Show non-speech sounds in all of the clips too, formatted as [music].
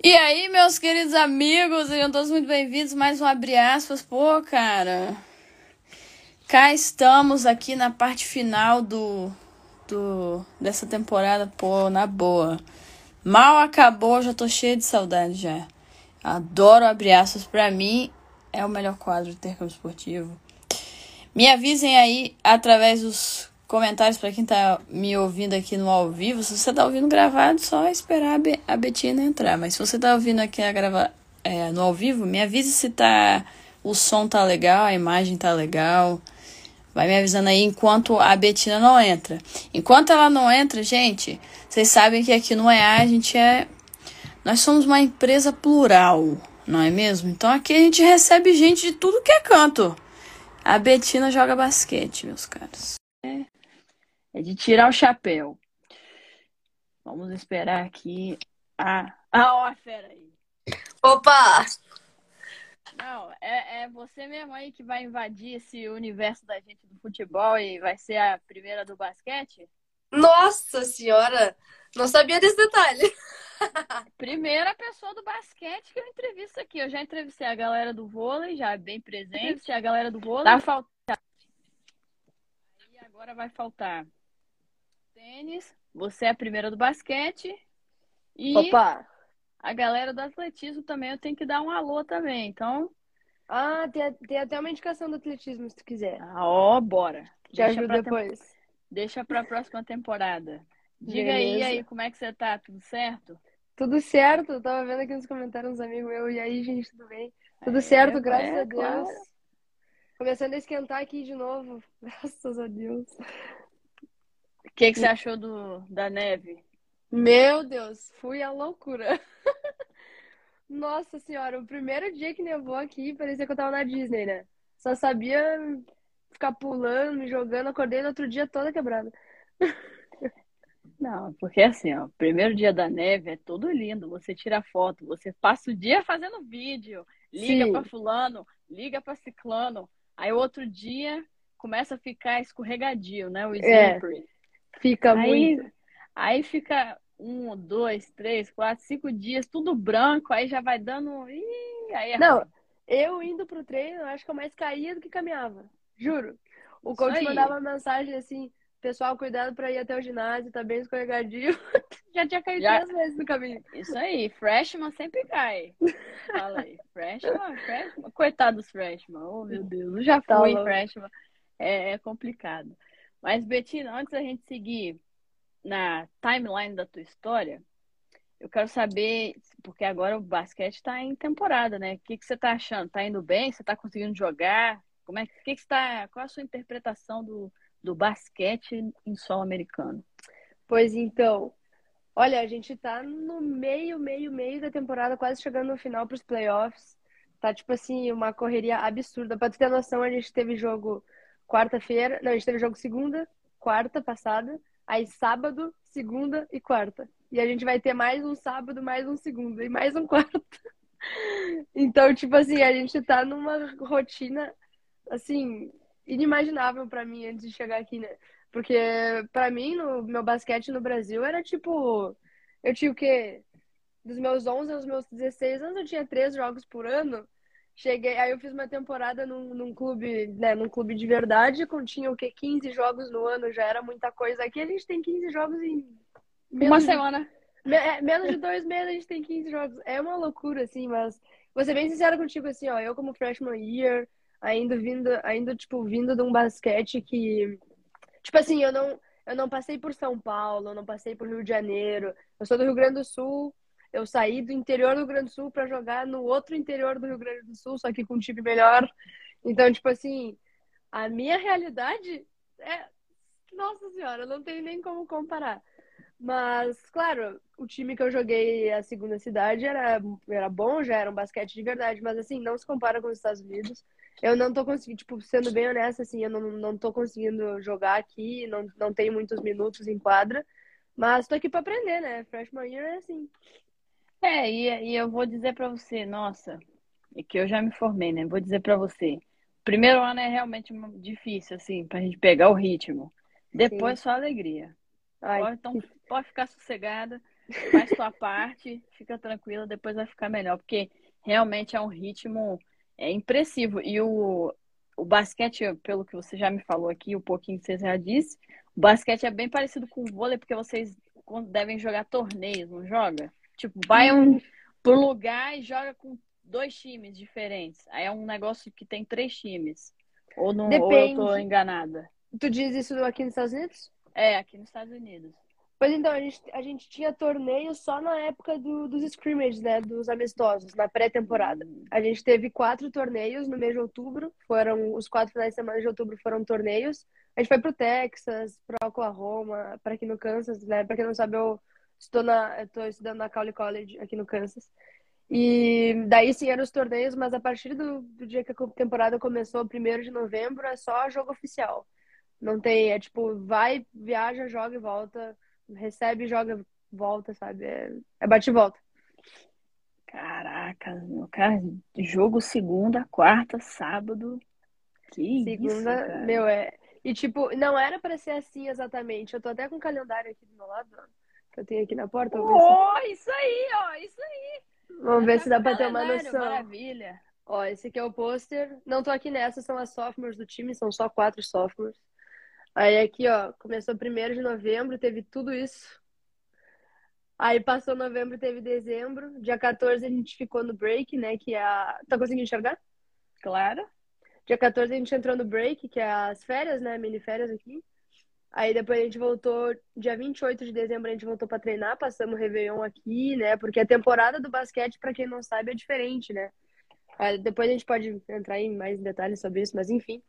E aí, meus queridos amigos, sejam todos muito bem-vindos. Mais um abre aspas. Pô, cara. Cá estamos aqui na parte final do, do dessa temporada, pô, na boa. Mal acabou, já tô cheio de saudade já. Adoro abrir aspas. Pra mim, é o melhor quadro de intercâmbio esportivo. Me avisem aí através dos comentários para quem tá me ouvindo aqui no ao vivo. Se você tá ouvindo gravado, só esperar a, Be a Betina entrar. Mas se você tá ouvindo aqui a grava é, no ao vivo, me avise se tá o som tá legal, a imagem tá legal. Vai me avisando aí enquanto a Betina não entra. Enquanto ela não entra, gente, vocês sabem que aqui no EA a gente é. Nós somos uma empresa plural, não é mesmo? Então aqui a gente recebe gente de tudo que é canto. A Betina joga basquete, meus caros. É, é de tirar o chapéu. Vamos esperar aqui a. Ah, ó, a fera aí. Opa! Não, é, é você mesmo aí que vai invadir esse universo da gente do futebol e vai ser a primeira do basquete? Nossa senhora! Não sabia desse detalhe. [laughs] Primeira pessoa do basquete que eu entrevisto aqui. Eu já entrevistei a galera do vôlei, já bem presente. A galera do vôlei. Tá faltando. E agora vai faltar tênis. Você é a primeira do basquete. E Opa! a galera do atletismo também eu tenho que dar um alô também. Então, Ah, tem, tem até uma indicação do atletismo, se tu quiser. ah, ó, bora. Te Deixa ajudo pra tem- depois. Deixa pra próxima temporada. Diga aí, aí, como é que você tá? Tudo certo? Tudo certo? Eu tava vendo aqui nos comentários uns amigos meus. E aí, gente, tudo bem? Tudo É, certo, graças é, a Deus. claro. Começando a esquentar aqui de novo. [laughs] Graças a Deus. O que, que você achou do, da neve? Meu Deus, fui a loucura. [laughs] Nossa senhora, o primeiro dia que nevou aqui, parecia que eu tava na Disney, né? Só sabia ficar pulando, me jogando, acordei no outro dia toda quebrada. [laughs] Não, porque assim, ó, primeiro dia da neve é todo lindo. Você tira foto, você passa o dia fazendo vídeo, liga pra fulano, liga pra ciclano. Aí outro dia começa a ficar escorregadio, né? O É. Fica Aí, muito. aí fica um, dois, três, quatro, cinco dias, tudo branco, aí já vai dando. Ih, aí é Não, ruim. eu indo pro treino, acho que eu mais caía do que caminhava. Juro. O Isso coach aí. mandava mensagem assim: pessoal, cuidado pra ir até o ginásio, tá bem escorregadio. [laughs] Já tinha caído Já- três vezes no caminho. Isso aí, freshman sempre cai. Fala aí, freshman, freshman. Coitado dos freshman, oh meu Deus, eu já Tá fui louco. freshman, é, é complicado. Mas, Betina, antes da gente seguir na timeline da tua história, eu quero saber, porque agora o basquete tá em temporada, né? O que, que você tá achando? Tá indo bem? Você tá conseguindo jogar? Como é que, que, que você tá, qual a sua interpretação do, do basquete em solo americano? Pois então, olha, a gente tá no meio, meio, meio da temporada, quase chegando no final pros playoffs. Tá tipo assim, uma correria absurda. Tu ter noção, a gente teve jogo quarta-feira, não, a gente teve jogo segunda, quarta passada, aí sábado, segunda e quarta. E a gente vai ter mais um sábado, mais um segunda e mais um [laughs] quarta. Então, tipo assim, a gente tá numa rotina assim inimaginável pra mim antes de chegar aqui, né? Porque pra mim, no meu basquete no Brasil era tipo, eu tinha o quê? Dos meus 11 aos meus 16 anos, eu tinha três jogos por ano. Cheguei, aí eu fiz uma temporada num, num clube, né, num clube de verdade, com tinha o quê? 15 jogos no ano, já era muita coisa. Aqui a gente tem 15 jogos em Uma menos de semana. me- é, menos de dois meses a gente tem 15 jogos. É uma loucura, assim, mas vou ser bem sincera contigo, assim, ó, eu como freshman year, ainda vindo, ainda, tipo, vindo de um basquete que, tipo assim, eu não, eu não passei por São Paulo, eu não passei por Rio de Janeiro, eu sou do Rio Grande do Sul, eu saí do interior do Rio Grande do Sul pra jogar no outro interior do Rio Grande do Sul, só que com um time melhor. Então, tipo assim, a minha realidade é, nossa senhora, não tem nem como comparar. Mas, claro, o time que eu joguei a segunda cidade era, era bom, já era um basquete de verdade, mas assim, não se compara com os Estados Unidos. Eu não tô conseguindo, tipo, sendo bem honesta, assim, eu não, não tô conseguindo jogar aqui, não, não tenho muitos minutos em quadra, mas tô aqui pra aprender, né? Freshman year é assim. É, e, e eu vou dizer pra você, nossa, é que eu já me formei, né? Vou dizer pra você, primeiro ano é realmente difícil, assim, pra gente pegar o ritmo. Depois só alegria. Ai, Pode, então, pode ficar sossegada, faz tua parte, fica tranquila, depois vai ficar melhor, porque realmente é um ritmo é impressivo. E o, o basquete, pelo que você já me falou aqui, o pouquinho que você já disse, o basquete é bem parecido com o vôlei, porque vocês devem jogar torneios, não joga? Tipo, vai um, hum. pro lugar e joga com dois times diferentes. Aí é um negócio que tem três times. Ou, não, Depende. ou eu tô enganada? Tu diz isso aqui nos Estados Unidos? É, aqui nos Estados Unidos. Pois então, a gente, a gente tinha torneio só na época do, dos scrimmages, né? Dos amistosos, na pré-temporada. Hum. A gente teve quatro torneios no mês de outubro. Foram os quatro finais de semana de outubro foram torneios. A gente foi pro Texas, pro Oklahoma, para aqui no Kansas, né? Pra quem não sabe, eu estou na, estou estudando na Cowley College aqui no Kansas. E daí sim eram os torneios, mas a partir do, do dia que a temporada começou, primeiro de novembro, é só jogo oficial. Não tem, é tipo, vai, viaja, joga e volta recebe, joga, volta, sabe? É, é bate e volta. Caraca, meu cara, jogo segunda, quarta, sábado. Que segunda, isso, meu, é. E tipo, não era para ser assim exatamente. Eu tô até com o calendário aqui do meu lado, que eu tenho aqui na porta. Oh, isso aí, ó, isso aí. Vamos ver tá se dá pra ter uma noção. Maravilha. Ó, esse aqui é o pôster. Não tô aqui nessa, são as sophomores do time, são só quatro sophomores. Aí aqui, ó, começou primeiro de novembro, teve tudo isso. Aí passou novembro, teve dezembro. Dia 14 a gente ficou no break, né? Que é a. Tá conseguindo enxergar? Claro. Dia 14 a gente entrou no break, que é as férias, né? Mini férias aqui. Aí depois a gente voltou, dia 28 de dezembro a gente voltou para treinar, passamos o Réveillon aqui, né? Porque a temporada do basquete, para quem não sabe, é diferente, né? Aí depois a gente pode entrar em mais detalhes sobre isso, mas enfim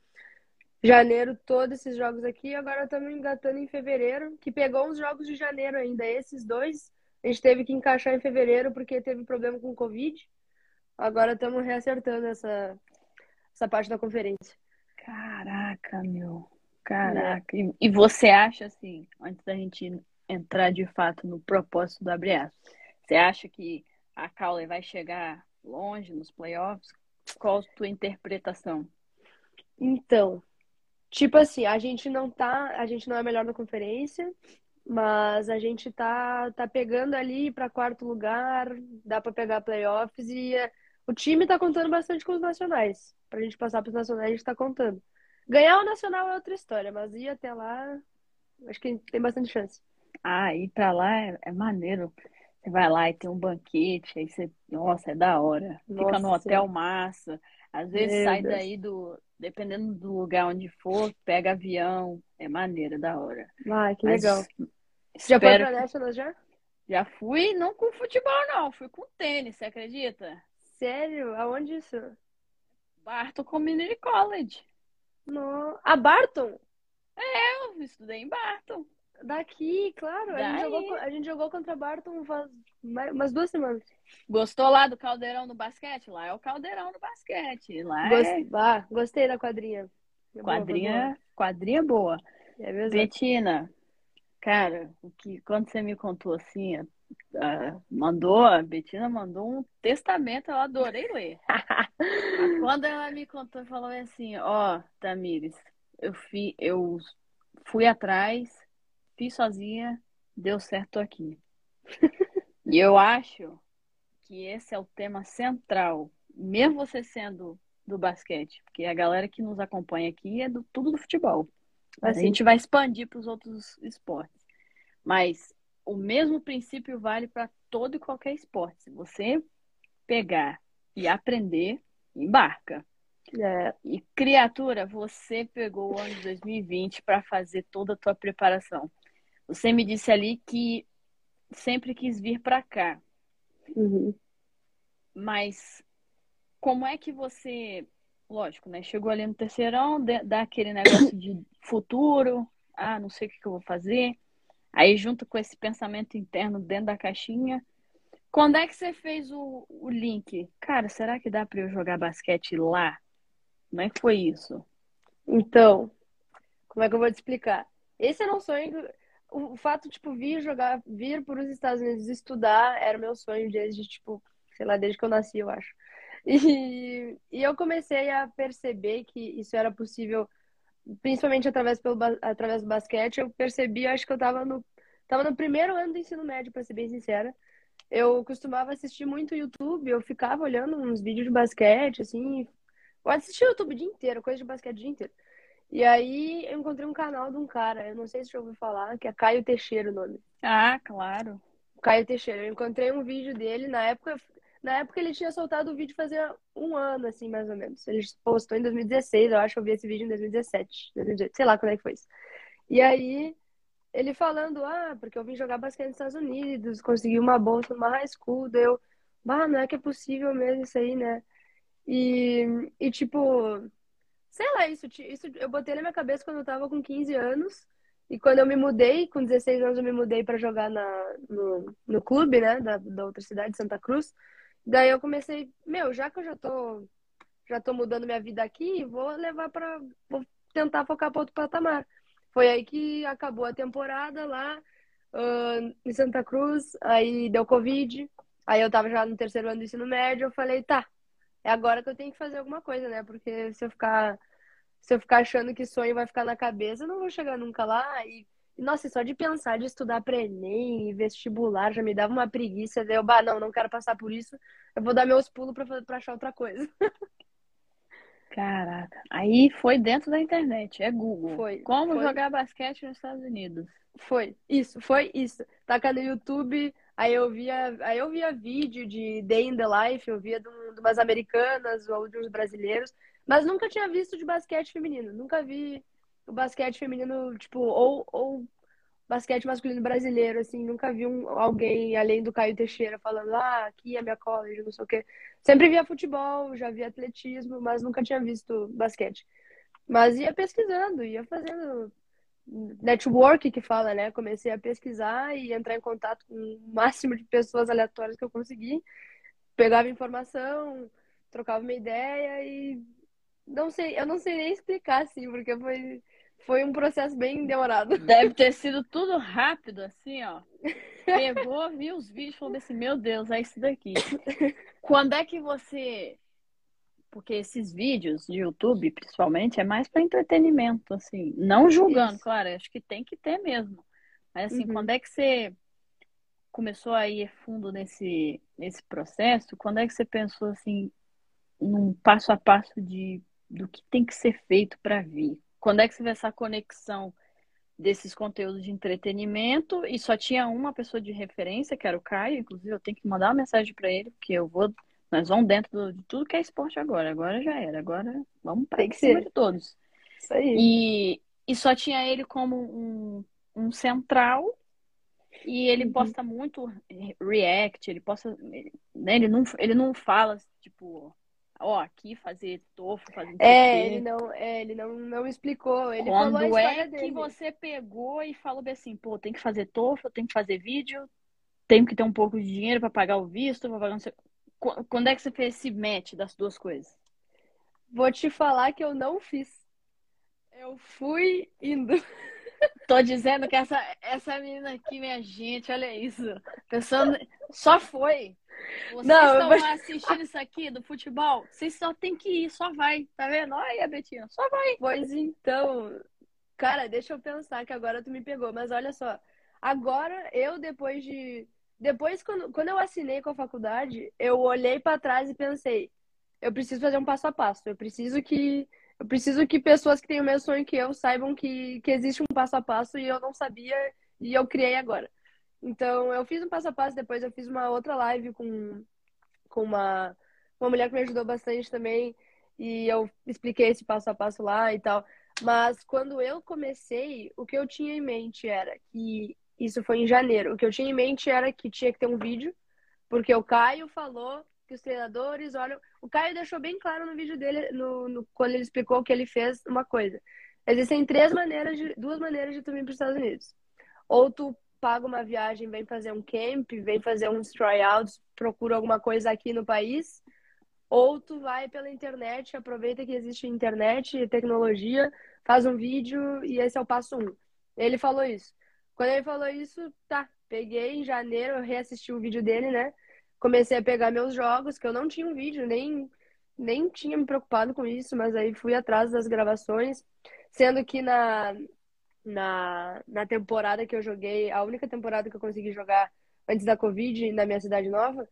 janeiro todos esses jogos aqui. Agora estamos engatando em fevereiro, que pegou uns jogos de janeiro ainda. Esses dois a gente teve que encaixar em fevereiro porque teve problema com o Covid. Agora estamos reacertando essa, essa parte da conferência. Caraca, meu. Caraca. É. E, você acha, assim, antes da gente entrar de fato no propósito do Abriaço, você acha que a Cowley vai chegar longe nos playoffs? Qual a tua interpretação? Então, Tipo assim, a gente não tá, a gente não é melhor na conferência, mas a gente tá, tá pegando ali para quarto lugar, dá para pegar playoffs e é, o time tá contando bastante com os nacionais. Pra gente passar pros nacionais, a gente tá contando. Ganhar o nacional é outra história, mas ir até lá, acho que tem bastante chance. Ah, ir pra lá é, é maneiro. Você vai lá e tem um banquete, aí você, nossa, é da hora. Nossa, Fica no hotel massa. Às vezes Meu sai Deus. daí do, dependendo do lugar onde for, pega avião. É maneira, da hora. Ah, que Mas legal. Já foi pra National já? Já fui, não com futebol, não. Fui com tênis, você acredita? Sério? Aonde isso? Barton Community College. No... A Barton? É, eu estudei em Barton. Daqui, claro. A gente, jogou, a gente, jogou, contra Barton faz umas duas semanas. Gostou lá do caldeirão do basquete? Lá é o caldeirão do basquete. Lá Gost... é... ah, gostei da quadrinha. É quadrinha, boa, quadrinha boa. É. Betina, cara, o que quando você me contou assim, uh, mandou, a Betina mandou um testamento, eu adorei ler. [laughs] quando ela me contou, falou assim, ó, oh, Tamires, eu fui, eu fui atrás fiz sozinha, deu certo aqui. e eu acho que esse é o tema central, mesmo você sendo do basquete, porque a galera que nos acompanha aqui é do tudo do futebol. Assim. A gente vai expandir para os outros esportes. Mas o mesmo princípio vale para todo e qualquer esporte. Se você pegar e aprender, embarca. É. E criatura, você pegou o ano de 2020 para fazer toda a tua preparação. Você me disse ali que sempre quis vir para cá. Uhum. Mas como é que você, lógico, né? Chegou ali no terceirão, dá aquele negócio de futuro, ah, não sei o que, que eu vou fazer. Aí junto com esse pensamento interno dentro da caixinha, quando é que você fez o, o link? Cara, será que dá para eu jogar basquete lá? Como é que foi isso? Então, como é que eu vou te explicar? Esse era um sonho o fato, tipo, vir jogar, vir para os Estados Unidos estudar era meu sonho desde, tipo, sei lá, desde que eu nasci, eu acho. [laughs] E, e eu comecei a perceber que isso era possível, principalmente através, pelo, através do basquete. Eu percebi, acho que eu estava no tava no primeiro ano do ensino médio, pra ser bem sincera. Eu costumava assistir muito YouTube, eu ficava olhando uns vídeos de basquete, assim. Eu assistia o YouTube o dia inteiro, coisa de basquete o dia inteiro. E aí eu encontrei um canal de um cara, eu não sei se você ouviu falar, que é Caio Teixeira o nome. Ah, claro. Caio Teixeira. Eu encontrei um vídeo dele, na época, na época ele tinha soltado o vídeo fazia um ano, assim, mais ou menos. Ele postou em 2016, eu acho que eu vi esse vídeo em 2017, 2018, sei lá quando é que foi isso. E aí, ele falando, ah, porque eu vim jogar basquete nos Estados Unidos, consegui uma bolsa numa high school, daí eu, bah, não é que é possível mesmo isso aí, né? E, e tipo, sei lá, isso, isso eu botei na minha cabeça quando eu tava com 15 anos, e quando eu me mudei, com 16 anos eu me mudei para jogar na, no, no clube, né, da, da outra cidade, Santa Cruz. Daí eu comecei, meu, já que eu já tô, já tô mudando minha vida aqui, vou levar para vou tentar focar para outro patamar. Foi aí que acabou a temporada lá uh, em Santa Cruz, aí deu Covid, aí eu tava já no terceiro ano do ensino médio, eu falei, tá, é agora que eu tenho que fazer alguma coisa, né? Porque se eu ficar se eu ficar achando que sonho vai ficar na cabeça, eu não vou chegar nunca lá. E, nossa, só de pensar de estudar para Enem e vestibular já me dava uma preguiça. Daí eu, bah, não, não quero passar por isso. Eu vou dar meus pulos para achar outra coisa. [laughs] Caraca. Aí foi dentro da internet, é Google. Foi. Como foi. jogar basquete nos Estados Unidos. Foi. Isso, foi isso. Taca no YouTube, aí eu via, aí eu via vídeo de Day in the Life, eu via de, um, de umas americanas ou de uns brasileiros, mas nunca tinha visto de basquete feminino. Nunca vi o basquete feminino, tipo, ou, ou basquete masculino brasileiro, assim, nunca vi um, alguém além do Caio Teixeira falando, ah, aqui é minha college, não sei o quê. Sempre via futebol, já via atletismo, mas nunca tinha visto basquete. Mas ia pesquisando, ia fazendo network que fala, né? Comecei a pesquisar e entrar em contato com o máximo de pessoas aleatórias que eu consegui. Pegava informação, trocava uma ideia e não sei, eu não sei nem explicar assim, porque foi foi um processo bem demorado. [laughs] Deve ter sido tudo rápido, assim, ó. Pegou, viu os vídeos e falou assim: Meu Deus, é isso daqui. Quando é que você. Porque esses vídeos de YouTube, principalmente, é mais para entretenimento, assim. Não julgando, isso. claro, acho que tem que ter mesmo. Mas, assim, uhum. quando é que você começou a ir fundo nesse, nesse processo? Quando é que você pensou, assim, num passo a passo de, do que tem que ser feito para vir? Quando é que você vê essa conexão desses conteúdos de entretenimento? E só tinha uma pessoa de referência, que era o Caio, inclusive eu tenho que mandar uma mensagem para ele, porque eu vou, nós vamos dentro do, de tudo que é esporte agora, agora já era, agora vamos para cima de todos. Isso aí. E, e só tinha ele como um, um central. E ele uhum. posta muito react, ele posta, né, ele não, ele não fala, tipo, ó, aqui fazer tofu, fazer É, ele não, é, ele não, não explicou. Ele Quando falou a é dele. que você pegou e falou assim, pô, tem que fazer tofu, tem que fazer vídeo, tenho que ter um pouco de dinheiro para pagar o visto, para pagar não sei... Quando é que você fez esse match das duas coisas? Vou te falar que eu não fiz. Eu fui indo. [laughs] Tô dizendo que essa, essa menina aqui, minha gente, olha isso. Pensando, só foi. Vocês não, estão mas... assistindo isso aqui do futebol? Vocês só tem que ir, só vai. Tá vendo? Olha, Betina, só vai. Pois então, cara, deixa eu pensar que agora tu me pegou. Mas olha só, agora eu depois de. Depois, quando, quando eu assinei com a faculdade, eu olhei para trás e pensei, eu preciso fazer um passo a passo. Eu preciso que. Eu preciso que pessoas que têm o mesmo sonho que eu saibam que, que existe um passo a passo e eu não sabia e eu criei agora. Então, eu fiz um passo a passo, depois eu fiz uma outra live com, com uma, uma mulher que me ajudou bastante também, e eu expliquei esse passo a passo lá e tal. Mas quando eu comecei, o que eu tinha em mente era que isso foi em janeiro. O que eu tinha em mente era que tinha que ter um vídeo, porque o Caio falou que os treinadores olham. O Caio deixou bem claro no vídeo dele, no, no quando ele explicou que ele fez uma coisa. Existem três maneiras de, duas maneiras de tu vir para os Estados Unidos. Ou tu paga uma viagem, vem fazer um camp, vem fazer uns tryouts, procura alguma coisa aqui no país, ou tu vai pela internet, aproveita que existe internet e tecnologia, faz um vídeo e esse é o passo um. Ele falou isso. Quando ele falou isso, tá, peguei em janeiro, eu reassisti o vídeo dele, né? Comecei a pegar meus jogos, que eu não tinha um vídeo, nem, nem tinha me preocupado com isso, mas aí fui atrás das gravações, sendo que na, na, na temporada que eu joguei, a única temporada que eu consegui jogar antes da Covid na minha cidade nova,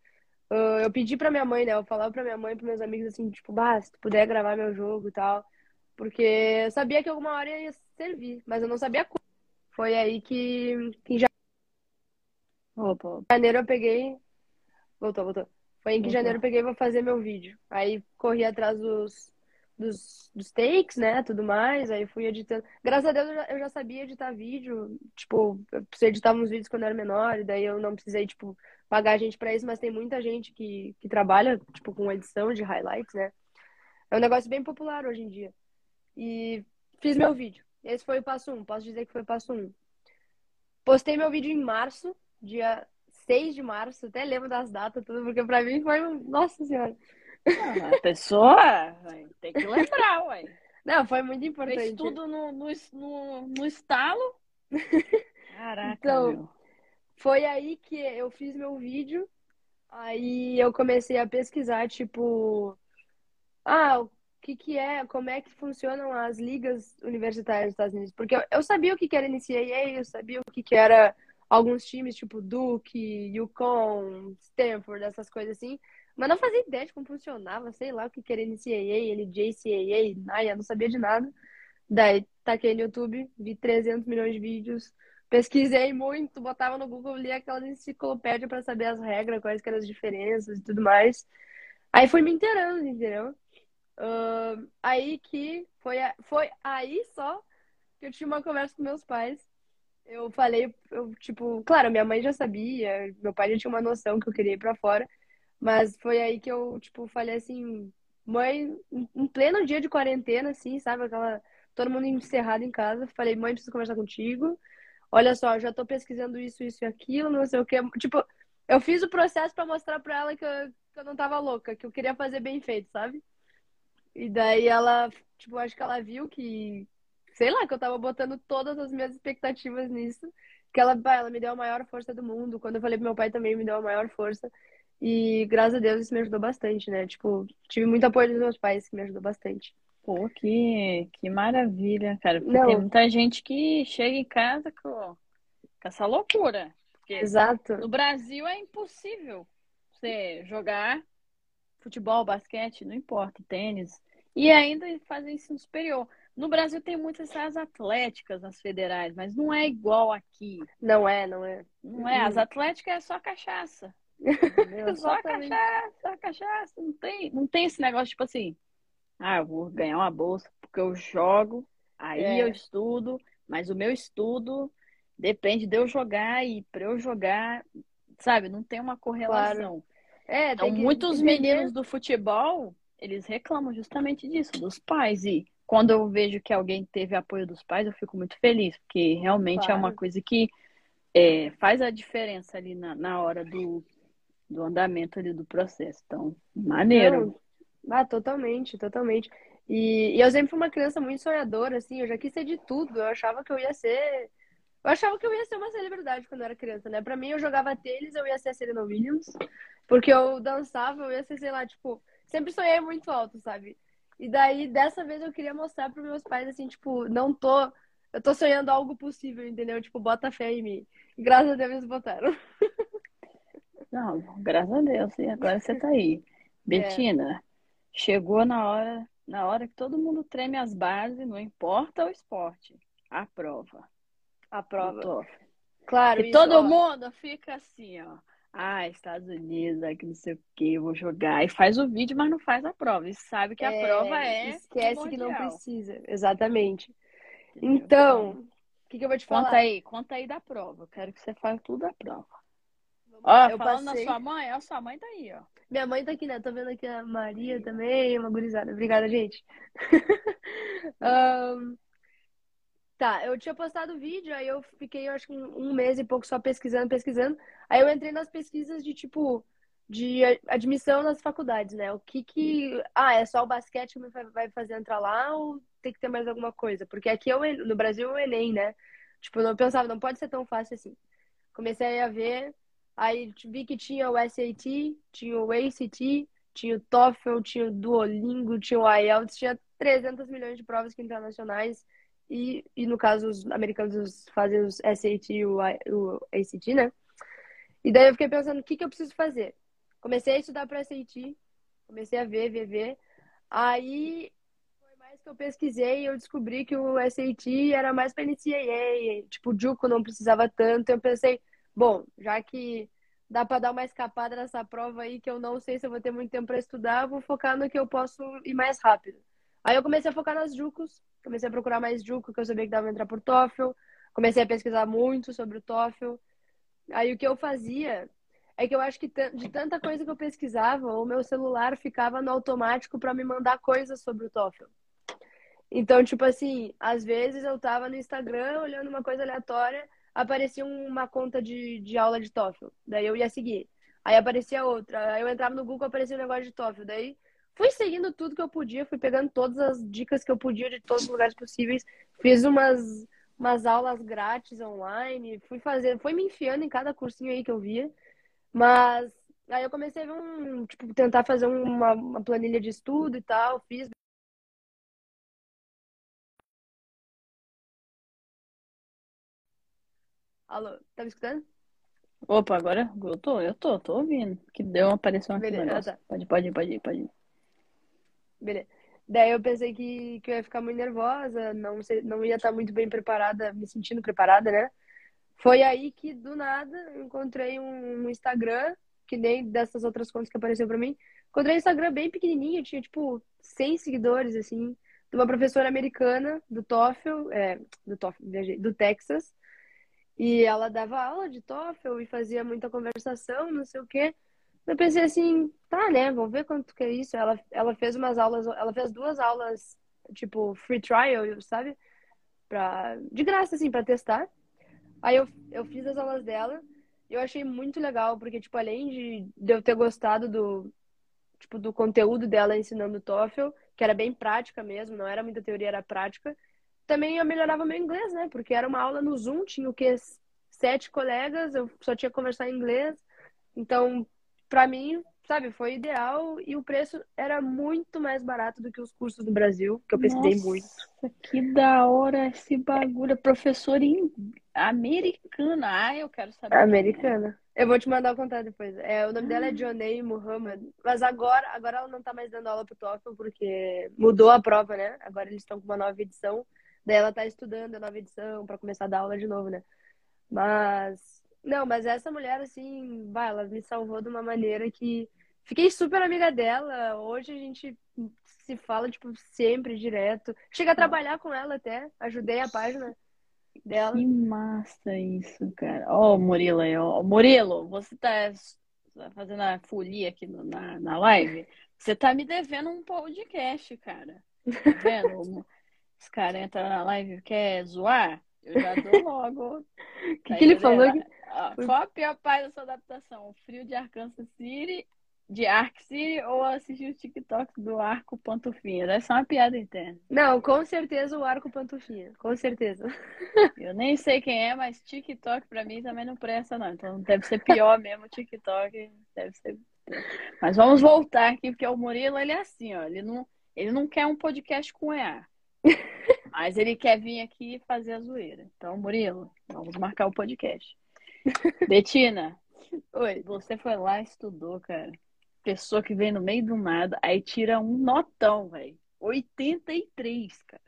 uh, eu pedi pra minha mãe, né? Eu falava pra minha mãe e pros meus amigos assim, tipo, bah, se tu puder gravar meu jogo e tal. Porque eu sabia que alguma hora ia servir, mas eu não sabia como. Foi aí que, que em Opa. janeiro eu peguei. Voltou, voltou. Foi em que Voltou. janeiro eu peguei vou fazer meu vídeo. Aí corri atrás dos, dos, dos takes, né? Tudo mais. Aí fui editando. Graças a Deus eu já, eu já sabia editar vídeo. Tipo, eu editar uns vídeos quando eu era menor. E daí eu não precisei, tipo, pagar gente pra isso. Mas tem muita gente que, que trabalha, tipo, com edição de highlights, né? É um negócio bem popular hoje em dia. E fiz meu vídeo. Esse foi o passo 1. Um. Posso dizer que foi o passo 1. Um. Postei meu vídeo em março, dia 6 de março. Até lembro das datas, tudo, porque pra mim foi um. Nossa Senhora. Ah, a pessoa tem que lembrar, ué. Não, foi muito Fez importante. tudo no, no, no, no estalo. [laughs] Caraca, Então, meu. Foi aí que eu fiz meu vídeo. Aí eu comecei a pesquisar, tipo, ah, o que que é, como é que funcionam as ligas universitárias dos Estados Unidos? Porque eu, eu sabia o que que era NCAA, eu sabia o que que era alguns times, tipo Duke, UConn, Stanford, essas coisas assim, mas não fazia ideia de como funcionava, sei lá o que que era NCAA, NJCAA, NAIA, não sabia de nada. Daí, taquei no YouTube, vi 300 milhões de vídeos, pesquisei muito, botava no Google, lia aquela enciclopédia para saber as regras, quais que eram as diferenças e tudo mais. Aí fui me inteirando, entendeu? Uh, aí que foi, a- foi aí só que eu tinha uma conversa com meus pais. Eu falei, eu, tipo, claro, minha mãe já sabia, meu pai já tinha uma noção que eu queria ir pra fora, mas foi aí que eu, tipo, falei assim, mãe, em pleno dia de quarentena, assim, sabe? Aquela, todo mundo encerrado em casa, falei, mãe, preciso conversar contigo. Olha só, já tô pesquisando isso, isso e aquilo, não sei o quê. Tipo, eu fiz o processo pra mostrar pra ela que eu, que eu não tava louca, que eu queria fazer bem feito, sabe? E daí ela, tipo, acho que ela viu que, sei lá, que eu tava botando todas as minhas expectativas nisso. Que ela, ela me deu a maior força do mundo. Quando eu falei pro meu pai também, me deu a maior força. E graças a Deus isso me ajudou bastante, né? Tipo, tive muito apoio dos meus pais, que me ajudou bastante. Pô, que, que maravilha, cara. Porque Não. tem muita gente que chega em casa com, com essa loucura. Porque Exato. no Brasil é impossível você jogar futebol, basquete, não importa, tênis, e ainda fazer ensino superior. No Brasil tem muitas essas atléticas nas federais, mas não é igual aqui. Não é, não é. Não é? As Uhum. atléticas é só cachaça. Entendeu? [laughs] Só cachaça, só cachaça. Não tem, não tem esse negócio tipo assim, ah, eu vou ganhar uma bolsa porque eu jogo, aí É. eu estudo, mas o meu estudo depende de eu jogar e para eu jogar, sabe, não tem uma correlação. É, Então, que muitos meninos do futebol, eles reclamam justamente disso, dos pais. E quando eu vejo que alguém teve apoio dos pais, eu fico muito feliz, porque realmente é uma Claro. coisa que é, faz a diferença ali na, na hora do, do andamento ali do processo. Então, maneiro. Não, ah, totalmente, totalmente. E, e eu sempre fui uma criança muito sonhadora, assim, eu já quis ser de tudo. Eu achava que eu ia ser. Eu achava que eu ia ser uma celebridade quando eu era criança, né? Pra mim, eu jogava tênis, eu ia ser a Serena Williams. Porque eu dançava, eu ia ser, sei lá, tipo, sempre sonhei muito alto, sabe? E daí, dessa vez, eu queria mostrar pros meus pais, assim, tipo, não tô. Eu tô sonhando algo possível, entendeu? Tipo, bota fé em mim. Graças a Deus eles botaram. [laughs] Não, graças a Deus. E agora você tá aí. Betina, chegou na hora, na hora que todo mundo treme as bases, não importa o esporte. A prova. A prova. Claro, E todo ó. mundo fica assim, ó. Ah, Estados Unidos, aqui não sei o que, vou jogar. E faz o vídeo, mas não faz a prova. E sabe que a É, prova é Esquece que não precisa. Exatamente. entendeu? Então, o que, que eu vou te falar? conta aí, conta aí da prova. Eu quero que você fale tudo da prova. Ó, eu falando passei. na sua mãe, ó, sua mãe tá aí, ó. Minha mãe tá aqui, né? Tô vendo aqui a Maria também, uma gurizada. Obrigada, gente. [laughs] Ahn, Tá, eu tinha postado o vídeo, aí eu fiquei, eu acho que um mês e pouco só pesquisando, pesquisando. Aí eu entrei nas pesquisas de tipo, de admissão nas faculdades, né? O que que. Ah, é só o basquete que me vai fazer entrar lá ou tem que ter mais alguma coisa? Porque aqui é En- no Brasil é o Enem, né? Tipo, eu não pensava, não pode ser tão fácil assim. Comecei a ver, aí vi que tinha o SAT, tinha o ACT, tinha o TOEFL, tinha o Duolingo, tinha o IELTS, tinha 300 milhões de provas internacionais. E, e no caso os americanos fazem os SAT e o, o ACT, né? E daí eu fiquei pensando, o que, que eu preciso fazer? Comecei a estudar para SAT, comecei a ver, ver, ver. Aí foi mais que eu pesquisei e eu descobri que o SAT era mais para NCAA, tipo, o Juco não precisava tanto. Eu pensei, bom, já que dá para dar uma escapada nessa prova aí que eu não sei se eu vou ter muito tempo para estudar, vou focar no que eu posso ir mais rápido. Aí eu comecei a focar nas Jucos, comecei a procurar mais Juco, que eu sabia que dava pra entrar por TOEFL, comecei a pesquisar muito sobre o TOEFL. Aí o que eu fazia é que eu acho que de tanta coisa que eu pesquisava, o meu celular ficava no automático para me mandar coisas sobre o TOEFL. Então, tipo assim, às vezes eu tava no Instagram olhando uma coisa aleatória, aparecia uma conta de, de aula de TOEFL, daí eu ia seguir. Aí aparecia outra, aí eu entrava no Google, aparecia um negócio de TOEFL, daí fui seguindo tudo que eu podia, fui pegando todas as dicas que eu podia de todos os lugares possíveis, fiz umas umas aulas grátis online, fui fazer, fui me enfiando em cada cursinho aí que eu via. Mas aí eu comecei a ver um, tipo, tentar fazer uma, uma planilha de estudo e tal, fiz. Alô, tá me escutando? Opa, agora eu tô, eu tô, tô ouvindo. Que deu, uma Beleza, ah, tá. Pode, pode pode pode. Beleza. Daí eu pensei que, que eu ia ficar muito nervosa, não, sei, não ia estar muito bem preparada, me sentindo preparada, né? Foi aí que, do nada, encontrei um Instagram, que nem dessas outras contas que apareceu pra mim. Encontrei um Instagram bem pequenininho, tinha, tipo, 100 seguidores, assim, de uma professora americana do TOEFL, é, do TOEFL, do Texas. E ela dava aula de TOEFL e fazia muita conversação, não sei o quê. Eu pensei assim, tá, né, vamos ver quanto que é isso. Ela, ela fez umas aulas, ela fez duas aulas, tipo, free trial, sabe? Pra, de graça, assim, pra testar. Aí eu, eu fiz as aulas dela e eu achei muito legal, porque, tipo, além de, de eu ter gostado do, tipo, do conteúdo dela ensinando TOEFL, que era bem prática mesmo, não era muita teoria, era prática, também eu melhorava meu inglês, né? Porque era uma aula no Zoom, tinha o quê? Sete colegas, eu só tinha que conversar em inglês. Então, pra mim, sabe, foi ideal e o preço era muito mais barato do que os cursos do Brasil, que eu pesquisei Nossa, muito. Que da hora esse bagulho. Professor em... americana. Ah, eu quero saber. É. Americana. Eu vou te mandar o contato depois. É, o nome dela é Jonei Muhammad. Mas agora, agora ela não tá mais dando aula pro TOEFL porque mudou a prova, né? Agora eles estão com uma nova edição. Daí ela tá estudando a nova edição para começar a dar aula de novo, né? Mas não, mas essa mulher assim, vai, ela me salvou de uma maneira que Fiquei super amiga dela. Hoje a gente se fala, tipo, sempre, direto. Chega a trabalhar com ela até. Ajudei a página dela. Que massa isso, cara. Ó, oh, Murilo aí, ó. Murilo, você tá fazendo a folia aqui na, na live? Você tá me devendo um podcast, cara. Tá vendo? [laughs] Os caras entram na live e quer zoar? Eu já dou logo. O [laughs] que, que ele falou? Qual a pior parte da sua adaptação? O frio de Arkansas City de Ark City ou assistir os TikToks do Arco Pantufinha. Deve ser uma piada interna. Não, com certeza o Arco Pantufinha. Com certeza. [laughs] Eu nem sei quem é, mas TikTok pra mim também não presta, não. Então deve ser pior [laughs] mesmo o TikTok. Deve ser. Mas vamos voltar aqui, porque o Murilo, ele é assim, ó. Ele não, ele não quer um podcast com EA. Mas ele quer vir aqui fazer a zoeira. Então, Murilo, vamos marcar o podcast. [laughs] Betina, Oi. Você foi lá e estudou, cara pessoa que vem no meio do nada, aí tira um notão, velho. 83, cara.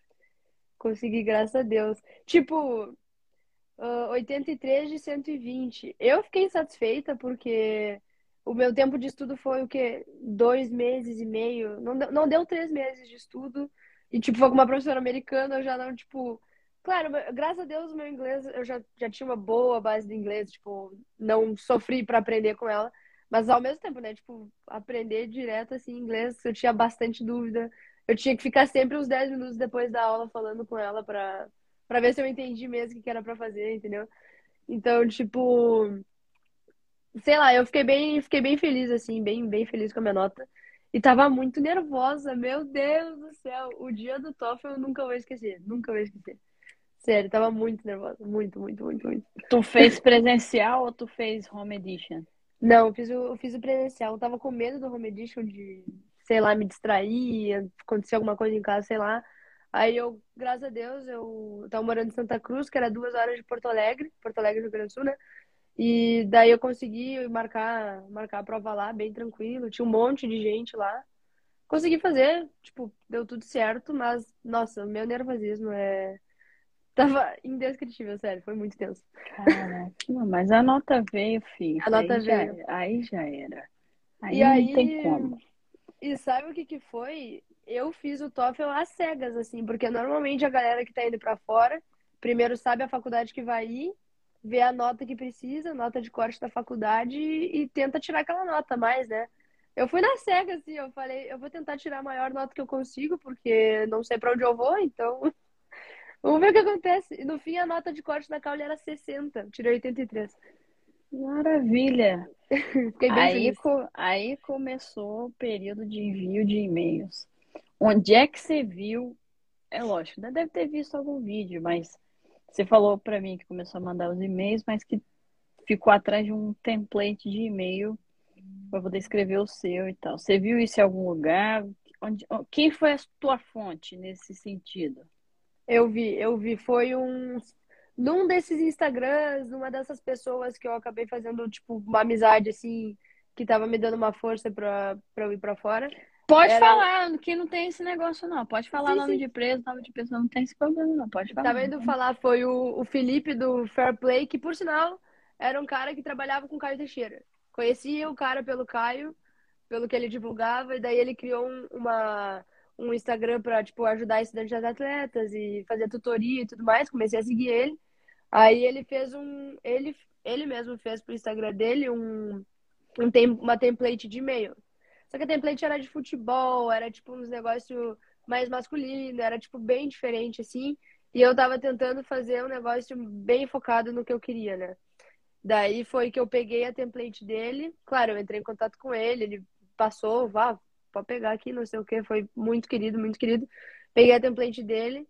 Consegui, graças a Deus. Tipo, uh, 83 de 120. Eu fiquei satisfeita porque o meu tempo de estudo foi o quê? Dois meses e meio. Não não deu três meses de estudo. E, tipo, foi com uma professora americana, eu já não, tipo. Claro, graças a Deus meu inglês, eu já, já tinha uma boa base de inglês, tipo, não sofri para aprender com ela. Mas ao mesmo tempo, né? Tipo, aprender direto assim inglês, eu tinha bastante dúvida. Eu tinha que ficar sempre uns 10 minutos depois da aula falando com ela pra, pra ver se eu entendi mesmo o que era pra fazer, entendeu? Então, tipo, sei lá, eu fiquei bem, fiquei bem feliz, assim, bem, bem feliz com a minha nota. E tava muito nervosa, meu Deus do céu. O dia do TOEFL eu nunca vou esquecer, nunca vou esquecer. Sério, tava muito nervosa, muito, muito, muito, muito. Tu fez presencial ou tu fez home edition? Não, eu fiz o, eu fiz o presencial. Eu tava com medo do Home Edition de, sei lá, me distrair, acontecer alguma coisa em casa, sei lá. Aí eu, graças a Deus, eu tava morando em Santa Cruz, que era duas horas de Porto Alegre, Porto Alegre, Rio Grande do Sul, né? E daí eu consegui marcar, marcar a prova lá, bem tranquilo. Tinha um monte de gente lá. Consegui fazer, tipo, deu tudo certo, mas, nossa, o meu nervosismo é. [laughs] Tava indescritível, sério, foi muito tenso. Caraca, mas a nota veio, filho. A nota aí veio. Já, aí já era. Aí E não aí, tem como. e sabe o que que foi? Eu fiz o TOEFL às cegas, assim, porque normalmente a galera que tá indo pra fora, primeiro sabe a faculdade que vai ir, vê a nota que precisa, nota de corte da faculdade e, e tenta tirar aquela nota mais, né? Eu fui na cega, assim, eu falei, eu vou tentar tirar a maior nota que eu consigo, porque não sei pra onde eu vou, então [laughs] vamos ver o que acontece. E no fim a nota de corte da Caule era 60, eu tirei 83. Maravilha. [laughs] Fiquei bem Aí, co- aí começou o período de envio de e-mails. Onde é que você viu? É lógico, né? Deve ter visto algum vídeo, mas você falou pra mim que começou a mandar os e-mails, mas que ficou atrás de um template de e-mail para poder escrever o seu e tal. Você viu isso em algum lugar? Onde, quem foi a tua fonte nesse sentido? Eu vi, eu vi. Foi um. Num desses Instagrams, numa dessas pessoas que eu acabei fazendo, tipo, uma amizade, assim, que tava me dando uma força pra, pra eu ir pra fora. Pode Era- falar, que não tem esse negócio, não. Pode falar Sim, nome sim. de preso, nome de pessoa, não tem esse problema, não. Pode falar. Tava indo falar, foi o, o Felipe do Fair Play, que por sinal era um cara que trabalhava com o Caio Teixeira. Conhecia o cara pelo Caio, pelo que ele divulgava, e daí ele criou um, uma, um Instagram pra, tipo, ajudar estudantes atletas e fazer tutoria e tudo mais. Comecei a seguir ele. Aí ele fez um. Ele, ele mesmo fez pro Instagram dele um, um tem, uma template de e-mail. Só que a template era de futebol, era tipo uns negócios mais masculino, era tipo bem diferente assim. E eu tava tentando fazer um negócio bem focado no que eu queria, né? Daí foi que eu peguei a template dele. Claro, eu entrei em contato com ele, ele passou, vá, pode pegar aqui, não sei o que, foi muito querido, muito querido. Peguei a template dele.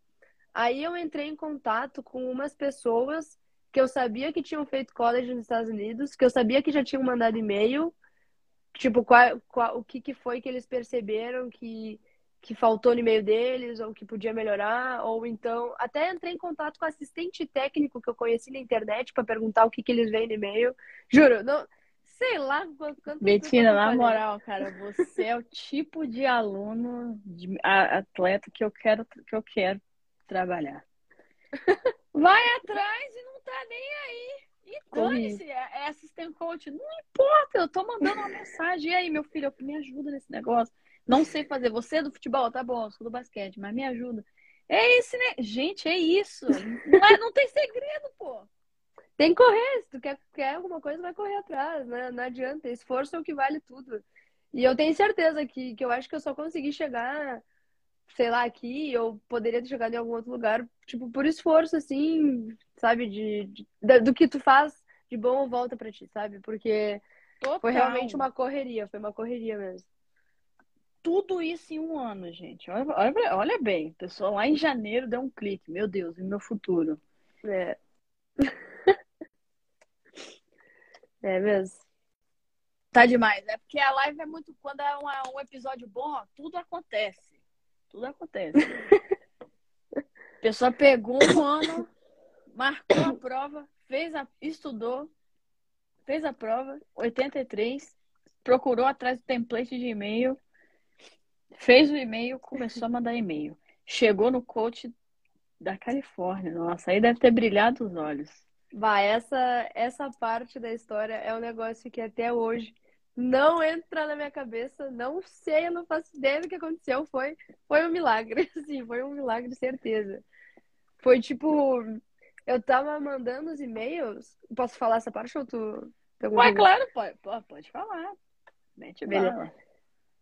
Aí eu entrei em contato com umas pessoas que eu sabia que tinham feito college nos Estados Unidos, que eu sabia que já tinham mandado e-mail, tipo, qual, qual, o que, que foi que eles perceberam que, que faltou no e-mail deles, ou que podia melhorar, ou então, até entrei em contato com o assistente técnico que eu conheci na internet para perguntar o que, que eles veem no e-mail. Juro, não, sei lá quanto, quantas Betina, na moral, cara, você é o tipo de aluno, de atleta que eu quero, que eu quero trabalhar. [laughs] Vai atrás e não tá nem aí. E dane-se, é, é assistant coach, não importa, eu tô mandando uma mensagem. E aí, meu filho, me ajuda nesse negócio. Não sei fazer. Você é do futebol, tá bom, eu sou do basquete, mas me ajuda. É esse, né? Gente, é isso. Não, é, não tem segredo, pô. Tem que correr, se tu quer, quer alguma coisa, vai correr atrás, né? Não adianta, esforço é o que vale tudo. E eu tenho certeza que, que eu acho que eu só consegui chegar, sei lá, aqui, eu poderia ter chegado em algum outro lugar, tipo, por esforço, assim, sabe, de, de- da- do que tu faz de bom volta pra ti, sabe? Porque Total. foi realmente uma correria, foi uma correria mesmo. tudo isso em um ano, gente. Olha, olha, olha bem, pessoal lá em janeiro deu um clique. Meu Deus, e meu futuro. É. [laughs] É mesmo. Tá demais. É porque a live é muito. Quando é uma- um episódio bom, tudo acontece. Tudo acontece. [laughs] A pessoa pegou um ano, marcou a prova, fez a, estudou, fez a prova, 83, procurou atrás do template de e-mail, fez o e-mail, começou a mandar e-mail. Chegou no coach da Califórnia. Nossa, aí deve ter brilhado os olhos. Vai, essa, essa parte da história é um negócio que até hoje não entra na minha cabeça, não sei, eu não faço ideia do que aconteceu, foi, foi um milagre, [laughs] assim, foi um milagre, certeza. Foi tipo, eu tava mandando os e-mails, posso falar essa parte ou tu... Ué, claro, pode, pode, falar. Mete Beleza. bala.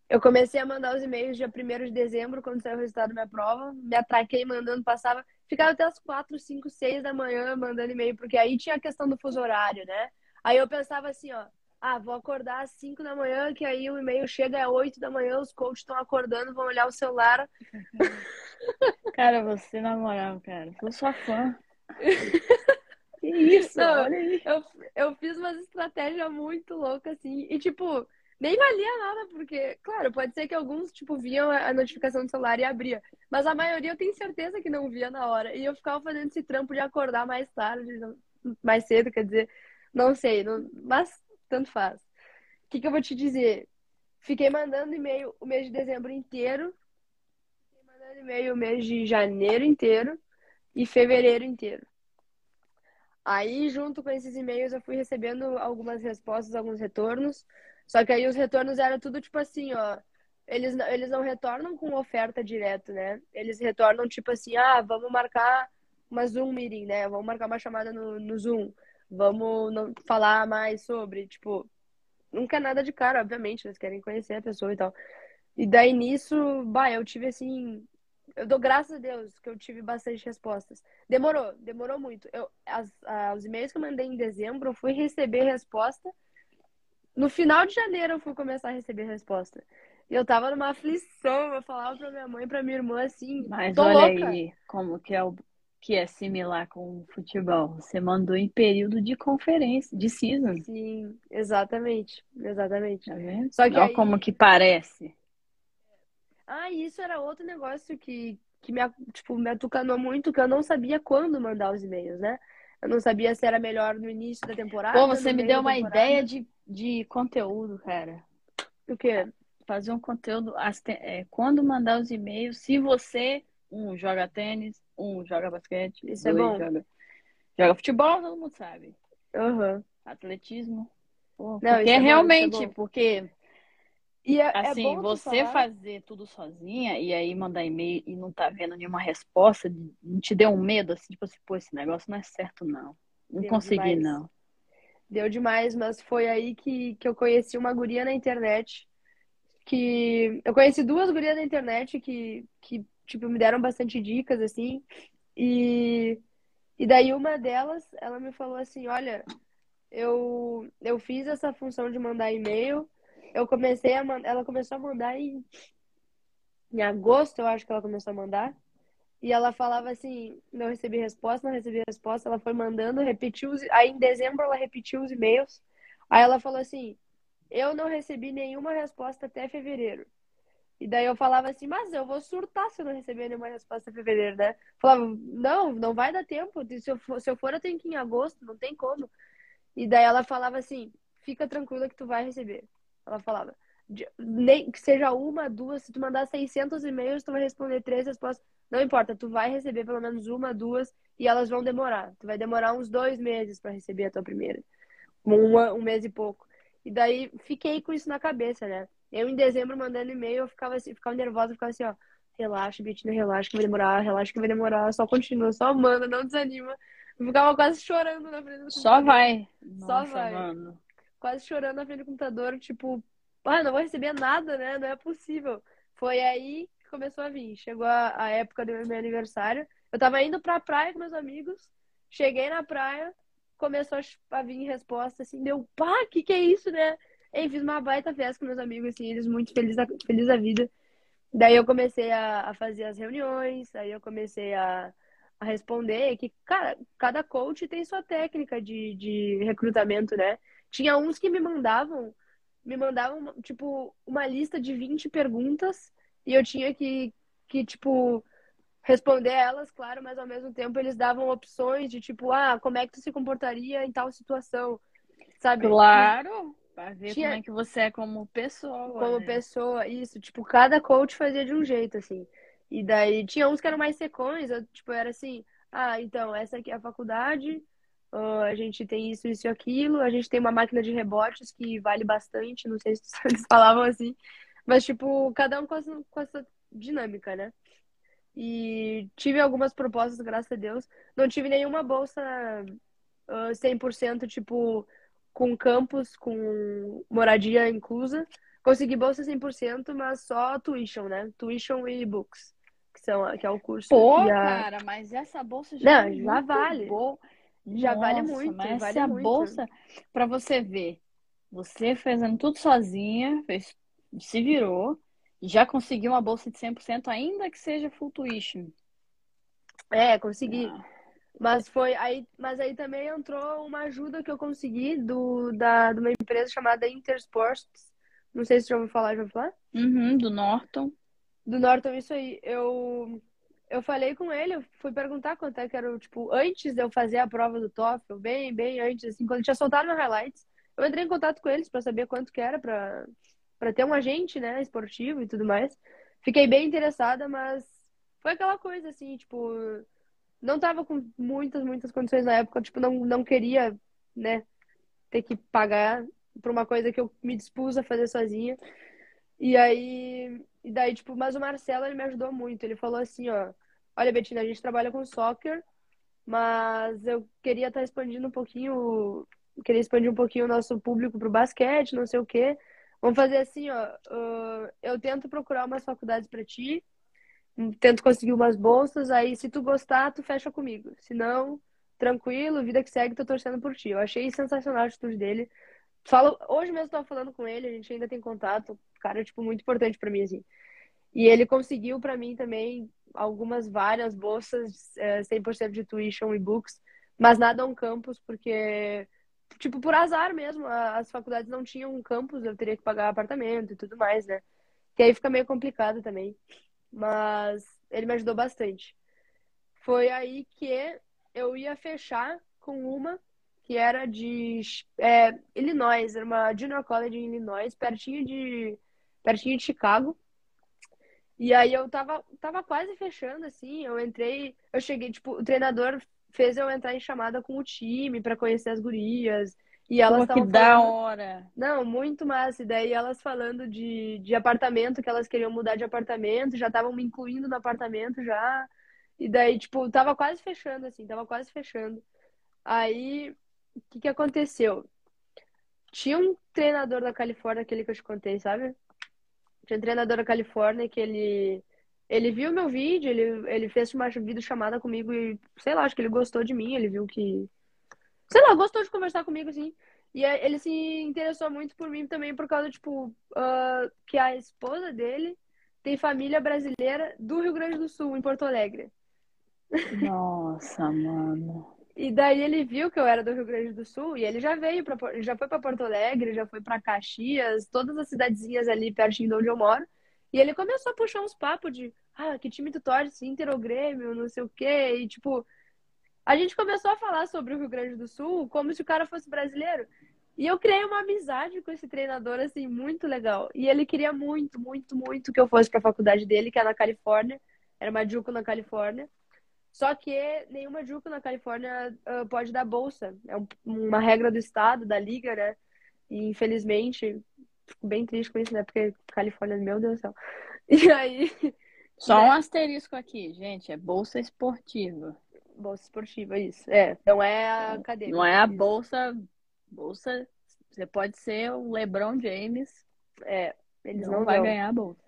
Eu comecei a mandar os e-mails dia 1 de dezembro, quando saiu o resultado da minha prova. Me atraquei mandando, passava. Ficava até as 4, 5, 6 da manhã mandando e-mail, porque aí tinha a questão do fuso horário, né? Aí eu pensava assim, ó. Ah, vou acordar às 5 da manhã, que aí o e-mail chega às 8 da manhã, os coaches estão acordando, vão olhar o celular. [laughs] Cara, você, na moral, cara, sou sua fã. [laughs] Que isso, Não, olha aí. Eu, eu fiz umas estratégias muito loucas, assim. E, tipo, nem valia nada, porque, claro, pode ser que alguns, tipo, viam a notificação do celular e abria. Mas a maioria eu tenho certeza que não via na hora. E eu ficava fazendo esse trampo de acordar mais tarde, mais cedo, quer dizer, não sei, não... mas tanto faz. O que, que eu vou te dizer? Fiquei mandando e-mail o mês de dezembro inteiro. Fiquei mandando e-mail o mês de janeiro inteiro e fevereiro inteiro. Aí, junto com esses e-mails, eu fui recebendo algumas respostas, alguns retornos. Só que aí os retornos eram tudo tipo assim, ó. Eles, eles não retornam com oferta direto, né? Eles retornam tipo assim, ah, vamos marcar uma Zoom meeting, né? Vamos marcar uma chamada no, no Zoom. Vamos não, falar mais sobre, tipo, nunca é nada de cara, obviamente, eles querem conhecer a pessoa e tal. E daí nisso, bah, eu tive assim, eu dou graças a Deus que eu tive bastante respostas. Demorou, demorou muito. Eu, as, os e-mails que eu mandei em dezembro, eu fui receber resposta. No final de janeiro eu fui começar a receber resposta. E eu tava numa aflição, eu falava pra minha mãe e pra minha irmã assim. Mas olha louca. aí como que é o que é similar com o futebol. Você mandou em período de conferência, de season. Sim, exatamente. Exatamente. Tá? Só que olha aí... como que parece. Ah, isso era outro negócio que, que me, tipo, me atucanou muito, que eu não sabia quando mandar os e-mails, né? Eu não sabia se era melhor no início da temporada. Pô, você me deu uma ideia de, de conteúdo, cara. O quê? Fazer um conteúdo. É, quando mandar os e-mails, se você, um, joga tênis, um, joga basquete, Isso é dois, é bom. Joga, joga futebol, todo mundo sabe. Uhum. Atletismo. Pô, não, porque é, é realmente, é porque e é, é assim, é você falar... fazer tudo sozinha e aí mandar e-mail e não tá vendo nenhuma resposta, não te deu um medo, assim, tipo assim, pô, esse negócio não é certo, não. Não deu consegui, demais. não. Deu demais, mas foi aí que, que eu conheci uma guria na internet. Que. Eu conheci duas gurias na internet que, que, tipo, me deram bastante dicas, assim. E. E daí uma delas, ela me falou assim, olha, eu, eu fiz essa função de mandar e-mail eu comecei a mandar, ela começou a mandar em, em agosto, eu acho que ela começou a mandar. E ela falava assim, não recebi resposta, não recebi resposta. Ela foi mandando, repetiu. Os... Aí em dezembro ela repetiu os e-mails. Aí ela falou assim, eu não recebi nenhuma resposta até fevereiro. E daí eu falava assim, mas eu vou surtar se eu não receber nenhuma resposta até fevereiro, né? Falava, não, não vai dar tempo. Se eu for, se eu, for eu tenho que ir em agosto, não tem como. E daí ela falava assim, fica tranquila que tu vai receber. Ela falava, nem que seja uma, duas, se tu mandar 600 e-mails, tu vai responder três respostas. Não importa, tu vai receber pelo menos uma, duas, e elas vão demorar. Tu vai demorar uns dois meses para receber a tua primeira. Uma, um mês e pouco. E daí fiquei com isso na cabeça, né? Eu em dezembro mandando e-mail, eu ficava assim, ficava nervosa, ficava assim, ó, relaxa, Betina, relaxa que vai demorar, relaxa que vai demorar, só continua, só manda, não desanima. Eu ficava quase chorando na frente do Só vai. Só Nossa, vai. Mano quase chorando na frente do computador, tipo, ah, não vou receber nada, né? Não é possível. Foi aí que começou a vir. Chegou a, a época do meu aniversário. Eu tava indo pra praia com meus amigos. Cheguei na praia, começou a vir resposta assim, deu, pá, que que é isso, né? E fiz uma baita festa com meus amigos, assim, eles muito felizes da, da vida. Daí eu comecei a, a fazer as reuniões, aí eu comecei a, a responder que, cara, cada coach tem sua técnica de, de recrutamento, né? Tinha uns que me mandavam, me mandavam, tipo, uma lista de 20 perguntas e eu tinha que, que tipo, responder elas, claro, mas ao mesmo tempo eles davam opções de, tipo, ah, como é que tu se comportaria em tal situação, sabe? Claro! Pra ver tinha... como é que você é como pessoa. Como né? pessoa, isso. Tipo, cada coach fazia de um jeito, assim. E daí tinha uns que eram mais secões, eu, tipo, era assim, ah, então, essa aqui é a faculdade, Uh, a gente tem isso, isso e aquilo. A gente tem uma máquina de rebotes que vale bastante. Não sei se [laughs] eles falavam assim. Mas, tipo, cada um com essa, com essa dinâmica, né? E tive algumas propostas, graças a Deus. Não tive nenhuma bolsa uh, 100%, tipo, com campus, com moradia inclusa. Consegui bolsa 100%, mas só tuition, né? Tuition e books, que, são, que é o curso. Pô, a... cara, mas essa bolsa já, Não, é já vale. Boa. Já Nossa, vale muito. Mas vale essa muito. bolsa, para você ver, você fazendo tudo sozinha, fez, se virou, já conseguiu uma bolsa de 100%, ainda que seja full tuition. É, consegui. Ah. Mas foi aí, mas aí também entrou uma ajuda que eu consegui do da de uma empresa chamada Intersports Não sei se já ouviu falar, já ouviu falar? Uhum, do Norton. Do Norton, isso aí. Eu, eu falei com ele, eu fui perguntar quanto é que era, tipo, antes de eu fazer a prova do TOEFL, bem, bem antes, assim, quando tinha soltado no highlights. Eu entrei em contato com eles para saber quanto que era para para ter um agente, né, esportivo e tudo mais. Fiquei bem interessada, mas foi aquela coisa assim, tipo, não tava com muitas, muitas condições na época, tipo, não, não queria, né, ter que pagar por uma coisa que eu me dispus a fazer sozinha. E aí, e daí, tipo, mas o Marcelo, ele me ajudou muito. Ele falou assim, ó, olha, Betina, a gente trabalha com soccer, mas eu queria estar tá expandindo um pouquinho, queria expandir um pouquinho o nosso público pro basquete, não sei o quê. Vamos fazer assim, ó, uh, eu tento procurar umas faculdades para ti, tento conseguir umas bolsas, aí se tu gostar, tu fecha comigo. Se não, tranquilo, vida que segue, tô torcendo por ti. Eu achei sensacional a atitude dele. Falo, hoje mesmo tava falando com ele, a gente ainda tem contato, cara, tipo, muito importante para mim, assim. E ele conseguiu para mim também algumas várias bolsas, é, 100% de tuition e books, mas nada on campus, porque, tipo, por azar mesmo, as faculdades não tinham um campus, eu teria que pagar apartamento e tudo mais, né? Que aí fica meio complicado também. Mas ele me ajudou bastante. Foi aí que eu ia fechar com uma que era de é, Illinois, era uma junior college em Illinois, pertinho de pertinho de Chicago. E aí eu tava, tava quase fechando, assim, eu entrei, eu cheguei, tipo, o treinador fez eu entrar em chamada com o time para conhecer as gurias. E elas Pô, que falando... da hora! Não, muito massa. E daí elas falando de, de apartamento, que elas queriam mudar de apartamento, já estavam me incluindo no apartamento já. E daí, tipo, tava quase fechando, assim, tava quase fechando. Aí, o que que aconteceu? Tinha um treinador da Califórnia, aquele que eu te contei, sabe? Tinha um treinador da Califórnia que ele ele viu meu vídeo, ele, ele fez uma videochamada comigo e, sei lá, acho que ele gostou de mim, ele viu que. Sei lá, gostou de conversar comigo, assim. E ele se interessou muito por mim também por causa, tipo, uh, que a esposa dele tem família brasileira do Rio Grande do Sul, em Porto Alegre. Nossa, mano. E daí ele viu que eu era do Rio Grande do Sul e ele já veio para já foi para Porto Alegre, já foi para Caxias, todas as cidadezinhas ali pertinho de onde eu moro. E ele começou a puxar uns papos de, ah, que time tu torce, Inter ou Grêmio, não sei o quê. E tipo, a gente começou a falar sobre o Rio Grande do Sul como se o cara fosse brasileiro. E eu criei uma amizade com esse treinador assim muito legal. E ele queria muito, muito, muito que eu fosse para a faculdade dele, que é na Califórnia. Era uma Juco na Califórnia. Só que nenhuma Juco na Califórnia uh, pode dar bolsa. É um, uma regra do estado, da liga, né? E infelizmente, fico bem triste com isso, né? Porque Califórnia, meu Deus do céu. [laughs] E aí. Só né? um asterisco aqui, gente. É bolsa esportiva. Bolsa esportiva, isso. É, não é a acadêmica. Não é a bolsa. Bolsa. Você pode ser o LeBron James. É, eles não, não vai dão. ganhar a bolsa.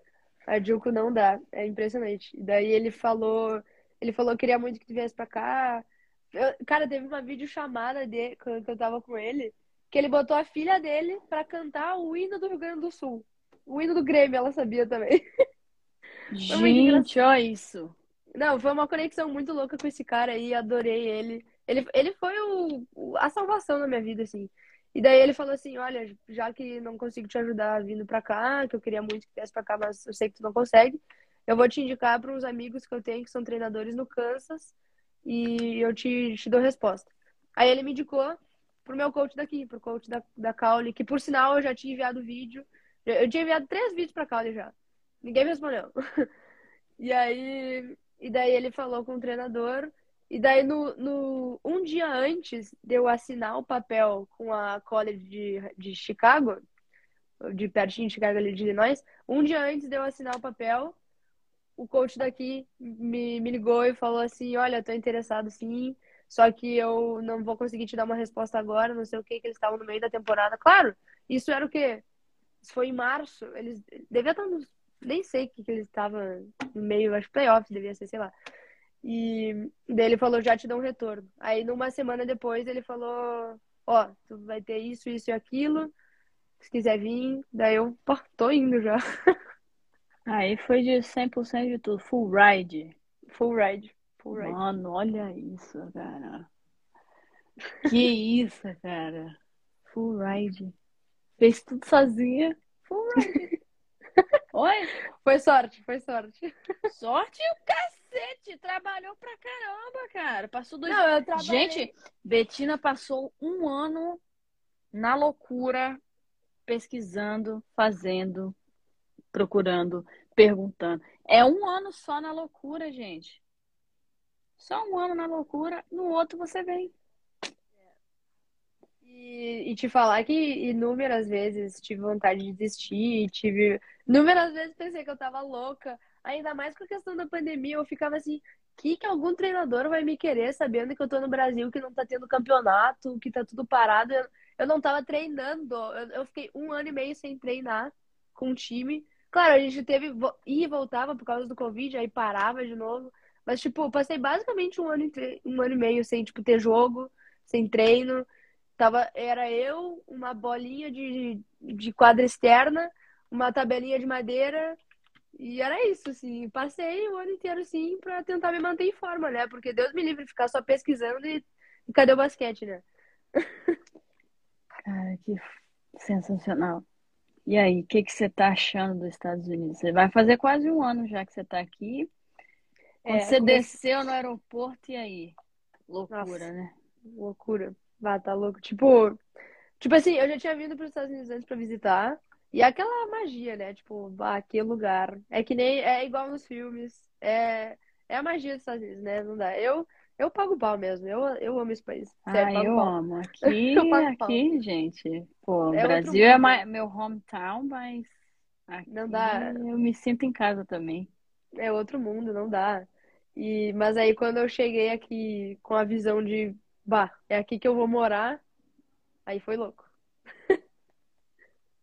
A Juco não dá. É impressionante. E daí ele falou ele falou que queria muito que tu viesse pra cá. Eu, cara, teve uma videochamada de, quando eu tava com ele, que ele botou a filha dele pra cantar o hino do Rio Grande do Sul. O hino do Grêmio, ela sabia também. [laughs] Gente, olha isso. Não, foi uma conexão muito louca com esse cara aí, adorei ele. Ele, ele foi o, a salvação na minha vida, assim. E daí ele falou assim, olha, já que não consigo te ajudar vindo pra cá, que eu queria muito que viesse pra cá, mas eu sei que tu não consegue, eu vou te indicar para uns amigos que eu tenho que são treinadores no Kansas e eu te, te dou resposta. Aí ele me indicou pro meu coach daqui, pro coach da, da Caule, que por sinal eu já tinha enviado vídeo. Eu tinha enviado três vídeos pra Caule já. Ninguém me respondeu. [laughs] e aí, e daí ele falou com o treinador. E daí, no, no, um dia antes de eu assinar o papel com a College de, de Chicago, de pertinho de Chicago ali de Illinois, um dia antes de eu assinar o papel, o coach daqui me, me ligou e falou assim: Olha, tô interessado sim, só que eu não vou conseguir te dar uma resposta agora, não sei o que, que eles estavam no meio da temporada. Claro, isso era o quê? Isso foi em março, eles devia estar nos. Nem sei o que, que eles estavam no meio, acho que playoffs devia ser, sei lá. E daí ele falou: Já te dou um retorno. Aí, numa semana depois, ele falou: Ó, oh, tu vai ter isso, isso e aquilo. Se quiser vir, daí eu, pô, tô indo já. [laughs] Aí foi de 100% de tudo. Full ride. Full ride. Full ride. Mano, olha isso, cara. Que isso, cara. Full ride. Fez tudo sozinha. Full ride. Oi? Foi sorte, foi sorte. Sorte o cacete! Trabalhou pra caramba, cara. Passou dois Não, eu trabalhei. Gente, Betina passou um ano na loucura, pesquisando, fazendo, procurando, perguntando. É um ano só na loucura, gente. Só um ano na loucura, no outro você vem. E, te falar que inúmeras vezes tive vontade de desistir, tive. Inúmeras vezes pensei que eu tava louca. Ainda mais com a questão da pandemia, eu ficava assim, que que algum treinador vai me querer sabendo que eu tô no Brasil, que não tá tendo campeonato, que tá tudo parado. Eu, eu não tava treinando. Eu, eu fiquei um ano e meio sem treinar com o time. Claro, a gente teve ia e voltava por causa do Covid, aí parava de novo. Mas, tipo, passei basicamente um ano, um ano e meio sem, tipo, ter jogo, sem treino. Tava, era eu, uma bolinha de, de quadra externa, uma tabelinha de madeira, e era isso, assim. Passei o ano inteiro, assim, pra tentar me manter em forma, né? Porque Deus me livre de ficar só pesquisando e, e cadê o basquete, né? [laughs] Cara, que sensacional. E aí, o que que você tá achando dos Estados Unidos? Você vai fazer quase um ano já que você tá aqui. É, você desceu no aeroporto, e aí? Loucura, Nossa. né? Loucura. Vá, tá louco. Tipo, tipo assim, eu já tinha vindo para os Estados Unidos antes pra visitar. E é aquela magia, né? Tipo, bah, que lugar. É que nem, é igual nos filmes. É, é a magia dos Estados Unidos, né? Não dá. Eu, eu pago pau mesmo. Eu, eu amo esse país. Sério, Ah, eu amo. [laughs] Aqui, Eu aqui, gente. Pô, É Brasil é ma- meu hometown, mas aqui Não dá. eu me sinto em casa também. É outro mundo, não dá. E, mas aí quando eu cheguei aqui com a visão de, bah, é aqui que eu vou morar, aí foi louco. [laughs]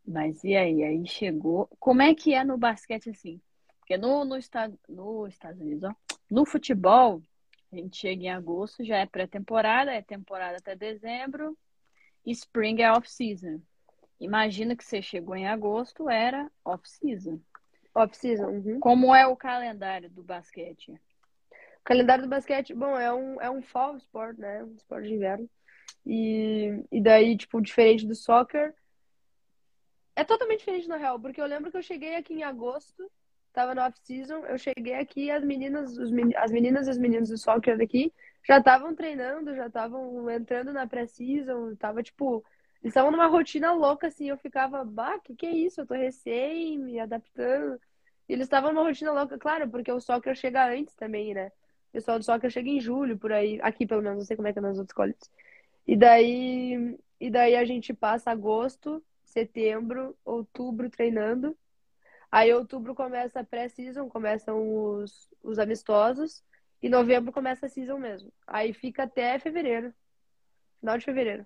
Mas e aí? Aí chegou. Como é que é no basquete assim? Porque no, no, estado, no Estados Unidos, ó, no futebol, a gente chega em agosto, já é pré-temporada, é temporada até dezembro, e spring é off-season. Imagina que você chegou em agosto, era off-season. Off-season. uhum. Como é o calendário do basquete? Calendário do basquete, bom, é um, é um fall sport, né? Um esporte de inverno. E, e daí, tipo, diferente do soccer. É totalmente diferente, na real, porque eu lembro que eu cheguei aqui em agosto, tava no off-season, eu cheguei aqui as meninas, os, meni- as meninas e os meninos do soccer daqui já estavam treinando, já estavam entrando na pré-season, tava, tipo, eles estavam numa rotina louca, assim, eu ficava, bah, que que é isso? Eu tô recém me adaptando. E eles estavam numa rotina louca, claro, porque o soccer chega antes também, né? O pessoal do soccer chega em julho, por aí. Aqui, pelo menos, não sei como é que é nas outras colleges. E daí, e daí a gente passa agosto, setembro, outubro treinando. Aí outubro começa a pré-season, começam os, os amistosos. E novembro começa a season mesmo. Aí fica até fevereiro. Final de fevereiro.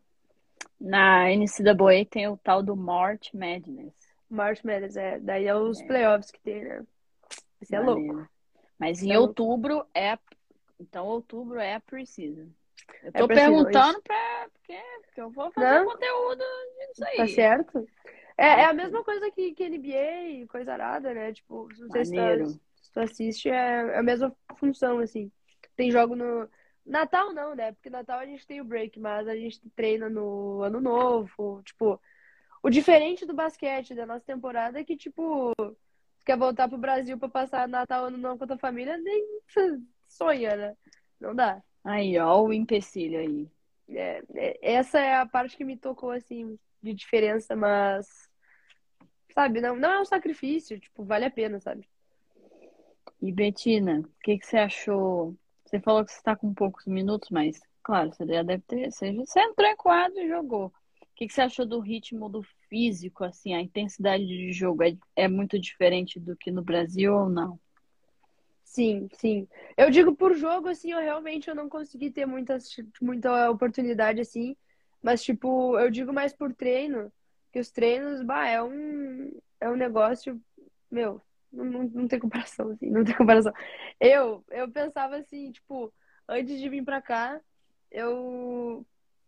Na NCAA tem o tal do March Madness. March Madness, é. Daí é os É. playoffs que tem, né? Isso é louco. Mas em Isso é louco. outubro é. Então, outubro é a pre-season. Eu É tô pre-season, perguntando pra. Porque, porque eu vou fazer Não. conteúdo disso aí. Tá certo? É, é a mesma coisa que, que NBA e coisa arada, né? Tipo, se tu, Maneiro. se tu assiste, é, é a mesma função, assim. Tem jogo no. Natal não, né? Porque Natal a gente tem o break, mas a gente treina no Ano Novo. Tipo, o diferente do basquete da nossa temporada é que, tipo, quer voltar pro Brasil pra passar Natal, Ano Novo com a tua família, nem sonha, né? Não dá. Aí, ó, o empecilho aí. É, é- essa é a parte que me tocou, assim, de diferença, mas, sabe, não, não é um sacrifício, tipo, vale a pena, sabe? E Betina, o que que você achou? Você falou que você está com poucos minutos, mas, claro, você já deve ter. Você, já- você entrou em quadro e jogou. O que que você achou do ritmo do físico, assim, a intensidade de jogo? É, é muito diferente do que no Brasil ou não? Sim, sim. Eu digo por jogo, assim, eu realmente eu não consegui ter muitas, muita oportunidade, assim, mas, tipo, eu digo mais por treino, que os treinos, bah, é um, é um negócio, meu, não, não, não tem comparação, assim, não tem comparação. Eu, eu pensava assim, tipo, antes de vir pra cá, eu,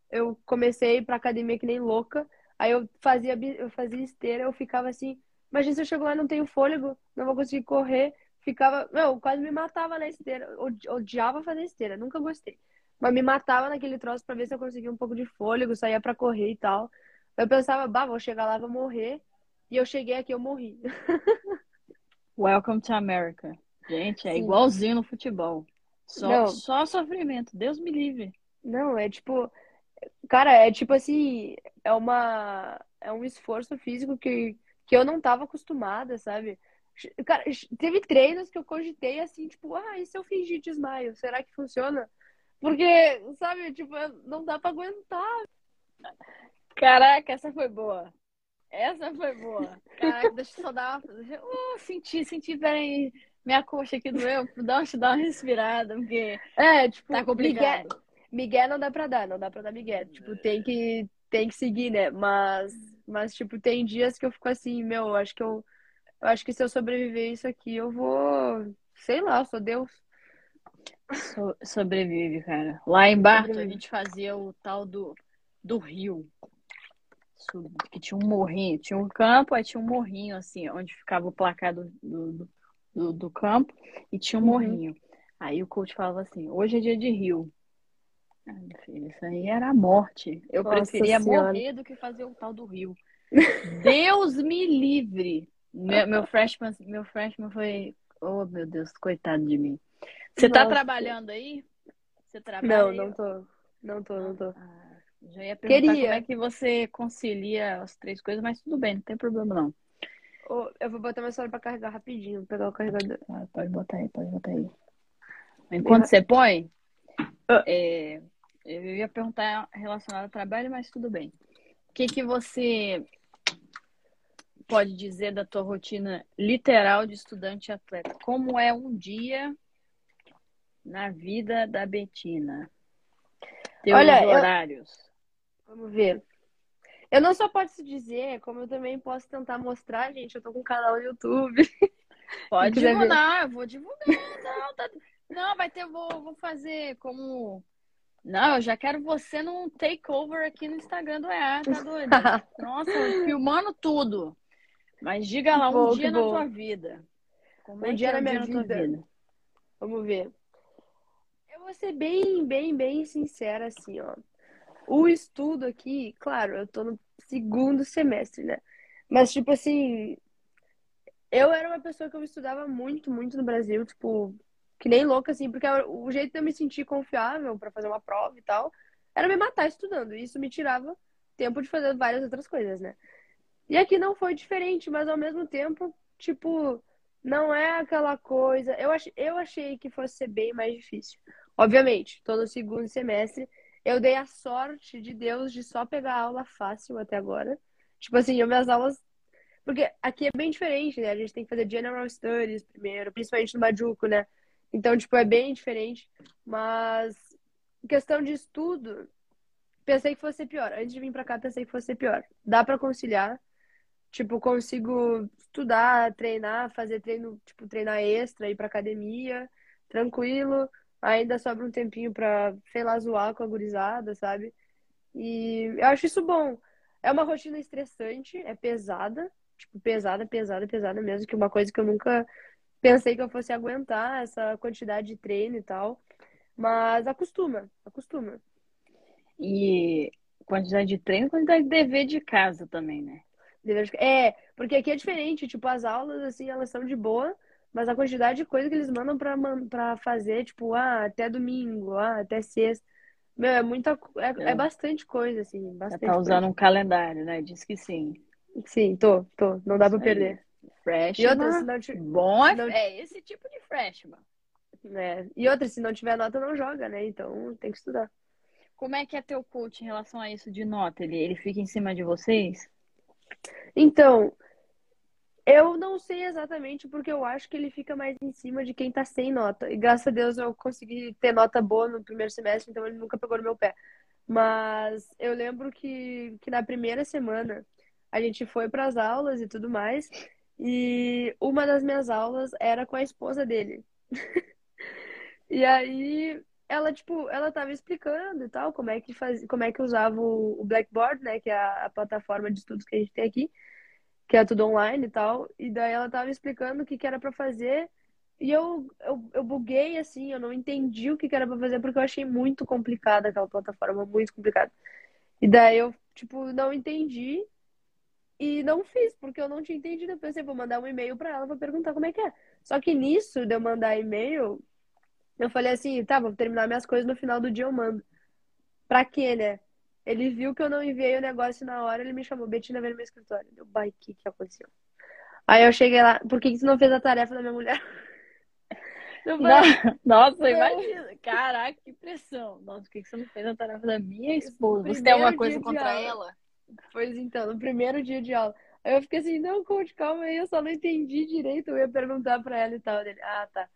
eu comecei pra academia que nem louca, aí eu fazia, eu fazia esteira, eu ficava assim, imagina se eu chego lá e não tenho fôlego, não vou conseguir correr, ficava, meu, quase me matava na esteira, Odi- odiava fazer esteira, nunca gostei, mas me matava naquele troço pra ver se eu conseguia um pouco de fôlego, saía pra correr e tal. Eu pensava, bah, vou chegar lá, vou morrer. E eu cheguei aqui, eu morri. [laughs] Welcome to America. Gente, é Sim. igualzinho no futebol. Só, só sofrimento. Deus me livre. Não, é tipo. Cara, é tipo assim. É uma. É um esforço físico que, que eu não tava acostumada, sabe? Cara, teve treinos que eu cogitei assim, tipo, ah, e se eu fingir desmaio? Será que funciona? Porque, sabe, tipo, não dá pra aguentar. Caraca, essa foi boa. Essa foi boa. Caraca, [laughs] deixa eu só dar uma. Uh, senti, senti, peraí. Minha coxa aqui doeu. Dá uma, dá uma respirada, porque. É, tipo, tá complicado. Miguel, Miguel não dá pra dar, não dá pra dar Miguel. Tipo, tem que, tem que seguir, né? Mas, mas, tipo, tem dias que eu fico assim, meu, acho que eu. Eu acho que se eu sobreviver isso aqui, eu vou. Sei lá, eu sou Deus. So, sobrevive, cara. Lá em Barto, a gente fazia o tal do, do rio. Que tinha um morrinho. Tinha um campo, aí tinha um morrinho, assim, onde ficava o placar do, do, do, do campo, e tinha um uhum. morrinho. Aí o coach falava assim: hoje é dia de rio. Ah, filho, isso aí era a morte. Eu Nossa preferia senhora. morrer do que fazer o tal do rio. Deus me livre. Meu, meu freshman, meu freshman foi. Oh, meu Deus, coitado de mim. Você tá trabalhando aí? Você trabalha Não, aí? não tô. Não tô, não tô. Ah, já ia perguntar Queria. como é que você concilia as três coisas, mas tudo bem, não tem problema não. Eu vou botar meu celular pra carregar rapidinho, vou pegar o carregador. Ah, pode botar aí, pode botar aí. Enquanto você põe, ah. é, eu ia perguntar relacionado ao trabalho, mas tudo bem. O que, que você pode dizer da tua rotina literal de estudante atleta? Como é um dia na vida da Betina? Teus Olha, horários. Eu... Vamos ver. Eu não só posso dizer, como eu também posso tentar mostrar, gente. Eu tô com um canal no YouTube. [laughs] Pode divulgar, eu vou divulgar. Não, tá... não, vai ter, vou, vou fazer como. Não, eu já quero você num takeover aqui no Instagram do EA, tá doido? [laughs] Nossa, filmando tudo. Mas diga lá, um dia na tua vida. Como um é dia é na minha vida. vida. Vamos ver. Eu vou ser bem, bem, bem sincera, assim, ó. O estudo aqui, claro, eu tô no segundo semestre, né? Mas, tipo assim, eu era uma pessoa que eu estudava muito, muito no Brasil, tipo, que nem louca, assim, porque o jeito de eu me sentir confiável para fazer uma prova e tal era me matar estudando. E isso me tirava tempo de fazer várias outras coisas, né? E aqui não foi diferente, mas ao mesmo tempo, tipo, não é aquela coisa. Eu, ach... eu achei que fosse ser bem mais difícil. Obviamente, tô no segundo semestre eu dei a sorte de Deus de só pegar aula fácil até agora. Tipo assim, eu, minhas aulas. Porque aqui é bem diferente, né? A gente tem que fazer General Studies primeiro, principalmente no Majuco, né? Então, tipo, é bem diferente. Mas, questão de estudo, pensei que fosse pior. Antes de vir pra cá, pensei que fosse pior. Dá para conciliar. Tipo, consigo estudar, treinar, fazer treino, tipo, treinar extra, ir pra academia, tranquilo ainda sobra um tempinho pra, sei lá, zoar com a gurizada, sabe? E eu acho isso bom. É uma rotina estressante, é pesada, tipo, pesada, pesada, pesada mesmo, que uma coisa que eu nunca pensei que eu fosse aguentar, essa quantidade de treino e tal. Mas acostuma, acostuma. E quantidade de treino, quantidade de dever de casa também, né? É, porque aqui é diferente, tipo, as aulas, assim, elas são de boa, mas a quantidade de coisa que eles mandam pra, pra fazer, tipo, ah, até domingo, ah, até sexta. Meu, é muita. É, é. é bastante coisa, assim. Bastante Você tá usando coisa. um calendário, né? Diz que sim. Sim, tô, tô. Não dá pra perder. Freshman. E outra, se não tiver... Bom é, não... é esse tipo de freshman. É. E outra, se não tiver nota, não joga, né? Então tem que estudar. Como é que é teu coach em relação a isso de nota? Ele, ele fica em cima de vocês? Então, eu não sei exatamente porque eu acho que ele fica mais em cima de quem tá sem nota. E graças a Deus eu consegui ter nota boa no primeiro semestre, então ele nunca pegou no meu pé. Mas eu lembro que, que na primeira semana a gente foi para as aulas e tudo mais, e uma das minhas aulas era com a esposa dele. [laughs] e aí ela tipo, ela tava explicando e tal como é que faz, como é que usava o Blackboard, né, que é a, plataforma de estudos que a gente tem aqui que é tudo online e tal. E daí ela tava explicando o que, que era para fazer. E eu, eu, eu buguei, assim, eu não entendi o que, que era para fazer, porque eu achei muito complicada aquela plataforma, muito complicada. E daí eu, tipo, não entendi. E não fiz, porque eu não tinha entendido. Eu pensei, vou mandar um e-mail para ela pra perguntar como é que é. Só que nisso de eu mandar e-mail, eu falei assim, tá, vou terminar minhas coisas no final do dia eu mando. Pra quê, né? Ele viu que eu não enviei o negócio na hora, ele me chamou, Betina, vem no meu escritório. Deu, bai, o que que aconteceu? Aí eu cheguei lá, por que, que você não fez a tarefa da minha mulher? [laughs] Eu falei, Nossa, imagina. Caraca, que pressão. Nossa, por que, que você não fez a tarefa da minha esposa? Você tem alguma coisa contra ela? Pois então, no primeiro dia de aula. Aí eu fiquei assim, não, coach, calma aí, eu só não entendi direito. Eu ia perguntar pra ela e tal. Dele, ah, tá.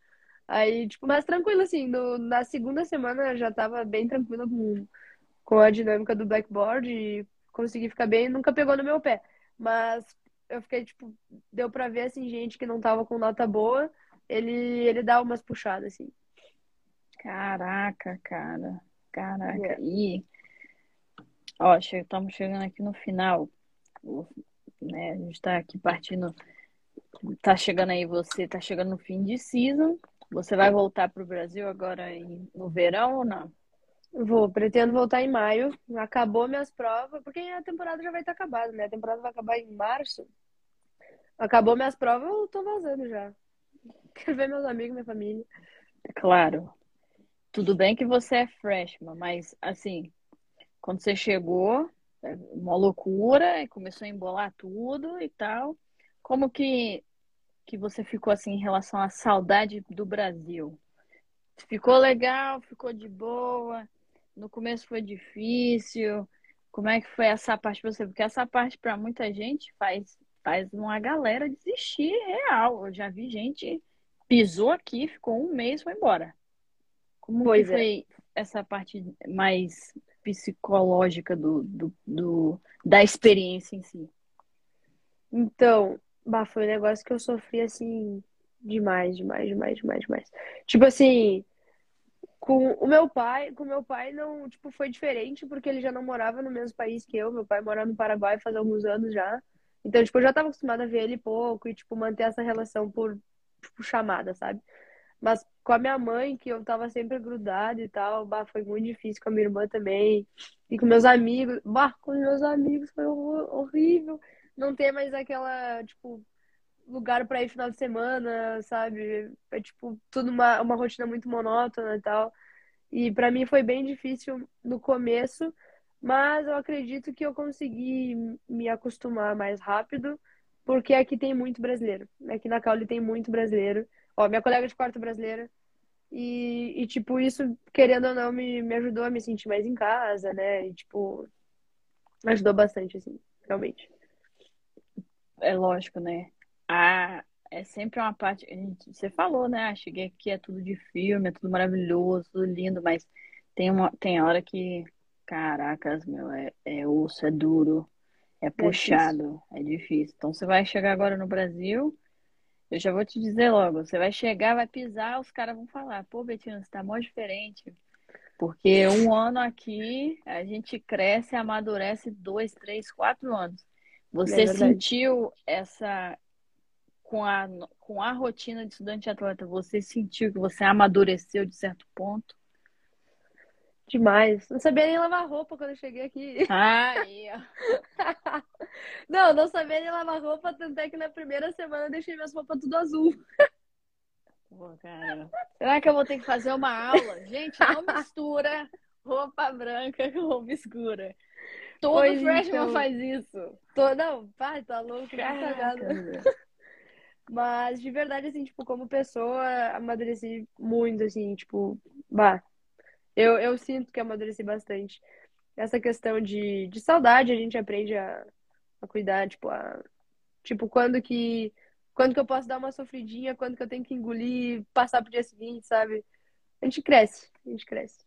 Aí, tipo, mas tranquilo, assim, no, na segunda semana eu já tava bem tranquila com, com a dinâmica do blackboard e consegui ficar bem, nunca pegou no meu pé. Mas eu fiquei, tipo, deu pra ver, assim, gente que não tava com nota boa, ele, ele dá umas puxadas, assim. Caraca, cara. Caraca. É. E, ó, estamos chegando aqui no final. Né? A gente tá aqui partindo. Tá chegando aí você, tá chegando no fim de season. Você vai voltar para o Brasil agora em, no verão ou não? Vou, pretendo voltar em maio. Acabou minhas provas, porque a temporada já vai estar acabada, né? A temporada vai acabar em março. Acabou minhas provas, eu tô vazando já. [laughs] Quero ver meus amigos, minha família. Claro. Tudo bem que você é freshman, mas assim, quando você chegou, é uma loucura, e começou a embolar tudo e tal. Como que que você ficou assim em relação à saudade do Brasil? Ficou legal? Ficou de boa? No começo foi difícil? Como é que foi essa parte para você? Porque essa parte para muita gente faz faz uma galera desistir real. Eu já vi gente pisou aqui, ficou um mês, foi embora. Como pois foi é. Essa parte mais psicológica do, do, do, da experiência em si? Então, Bah, foi um negócio que eu sofri assim demais, demais, demais, demais, demais. Tipo assim, com o meu pai, com meu pai não, tipo, foi diferente porque ele já não morava no mesmo país que eu. Meu pai mora no Paraguai faz alguns anos já. Então, tipo, eu já tava acostumada a ver ele pouco e tipo manter essa relação por tipo, chamada, sabe? Mas com a minha mãe, que eu tava sempre grudada e tal, bah, foi muito difícil com a minha irmã também. E com meus amigos, bah, com meus amigos foi horrível não ter mais aquela, tipo, lugar para ir final de semana, sabe? É tipo tudo uma, uma rotina muito monótona e tal. E para mim foi bem difícil no começo, mas eu acredito que eu consegui me acostumar mais rápido, porque aqui tem muito brasileiro. Aqui na Caule tem muito brasileiro. Ó, minha colega de quarto brasileira. E, e, tipo, isso, querendo ou não, me, me ajudou a me sentir mais em casa, né? E, tipo, ajudou bastante, assim, realmente é lógico, né? Ah, é sempre uma parte. Gente, você falou, né? Ah, cheguei aqui, é tudo de filme, é tudo maravilhoso, tudo lindo, mas tem uma tem hora que, caracas, meu, é, é osso, é duro, é, é puxado, é difícil. Então você vai chegar agora no Brasil, eu já vou te dizer logo, você vai chegar, vai pisar, os caras vão falar, pô, Betina, você tá mó diferente. Porque um ano aqui, a gente cresce, amadurece dois, três, quatro anos. Você é sentiu essa com a, com a rotina de estudante atleta, você sentiu que você amadureceu de certo ponto? Demais. Não sabia nem lavar roupa quando eu cheguei aqui. Ah, ó. [laughs] não, não sabia nem lavar roupa, tanto é que na primeira semana eu deixei minhas roupas tudo azul. Pô, cara. Será que eu vou ter que fazer uma aula? Gente, não mistura roupa branca com roupa escura. Todo pois freshman então, faz isso. Não, pai, tá louco, [laughs] Mas de verdade, assim, tipo, como pessoa, amadureci muito, assim, tipo, bah. Eu, eu sinto que amadureci bastante. Essa questão de, de saudade, a gente aprende a, a cuidar, tipo, a, tipo, quando que. Quando que eu posso dar uma sofridinha, quando que eu tenho que engolir, passar pro dia seguinte, sabe? A gente cresce, a gente cresce.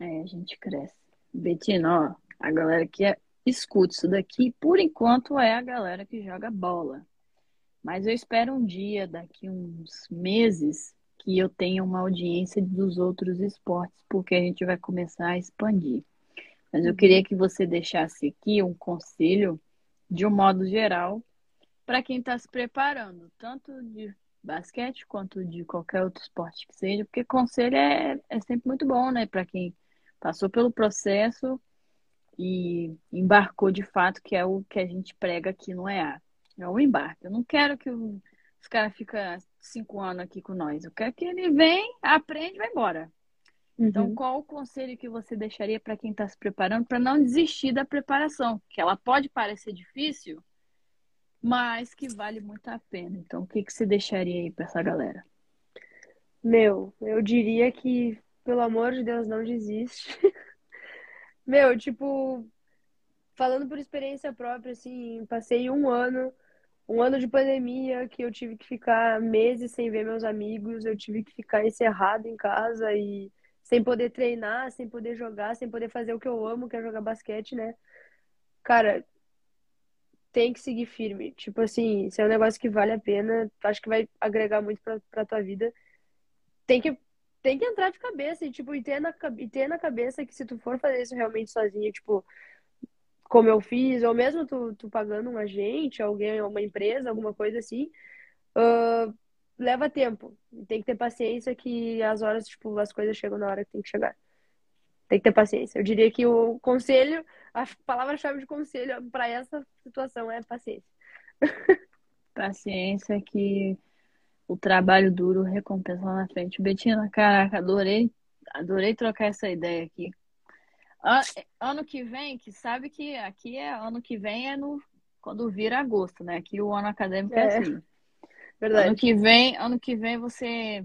É, a gente cresce. Betina, ó, a galera que é, escuta isso daqui, por enquanto, é a galera que joga bola. Mas eu espero um dia, daqui uns meses, que eu tenha uma audiência dos outros esportes, porque a gente vai começar a expandir. Mas eu queria que você deixasse aqui um conselho, de um modo geral, para quem está se preparando, tanto de basquete quanto de qualquer outro esporte que seja, porque conselho é, é sempre muito bom, né? Para quem passou pelo processo e embarcou de fato, que é o que a gente prega aqui no EA. É o embarque. Eu não quero que os caras fiquem cinco anos aqui com nós. Eu quero que ele vem, aprende e vai embora. Então, uhum. qual o conselho que você deixaria para quem está se preparando para não desistir da preparação? Que ela pode parecer difícil, mas que vale muito a pena. Então, o que, que você deixaria aí para essa galera? Meu, eu diria que, pelo amor de Deus, não desiste. [laughs] Meu, tipo, falando por experiência própria, assim, passei um ano, um ano de pandemia que eu tive que ficar meses sem ver meus amigos, eu tive que ficar encerrado em casa e sem poder treinar, sem poder jogar, sem poder fazer o que eu amo, que é jogar basquete, né? Cara, tem que seguir firme. Tipo assim, isso é um negócio que vale a pena, acho que vai agregar muito pra, pra tua vida. Tem que, tem que entrar de cabeça e, tipo, e ter, na, e ter na cabeça que se tu for fazer isso realmente sozinho, tipo, como eu fiz, ou mesmo tu, tu pagando um agente, alguém, uma empresa, alguma coisa assim, uh, leva tempo. Tem que ter paciência que as horas, tipo, as coisas chegam na hora que tem que chegar. Tem que ter paciência. Eu diria que o conselho, a palavra-chave de conselho para essa situação é paciência. [laughs] Paciência que o trabalho duro recompensa lá na frente. Betina, caraca, adorei, adorei trocar essa ideia aqui. Ano que vem, que sabe que aqui é ano que vem é no quando vira agosto, né? Aqui o ano acadêmico é, é assim. Verdade. Ano que vem, ano que vem você.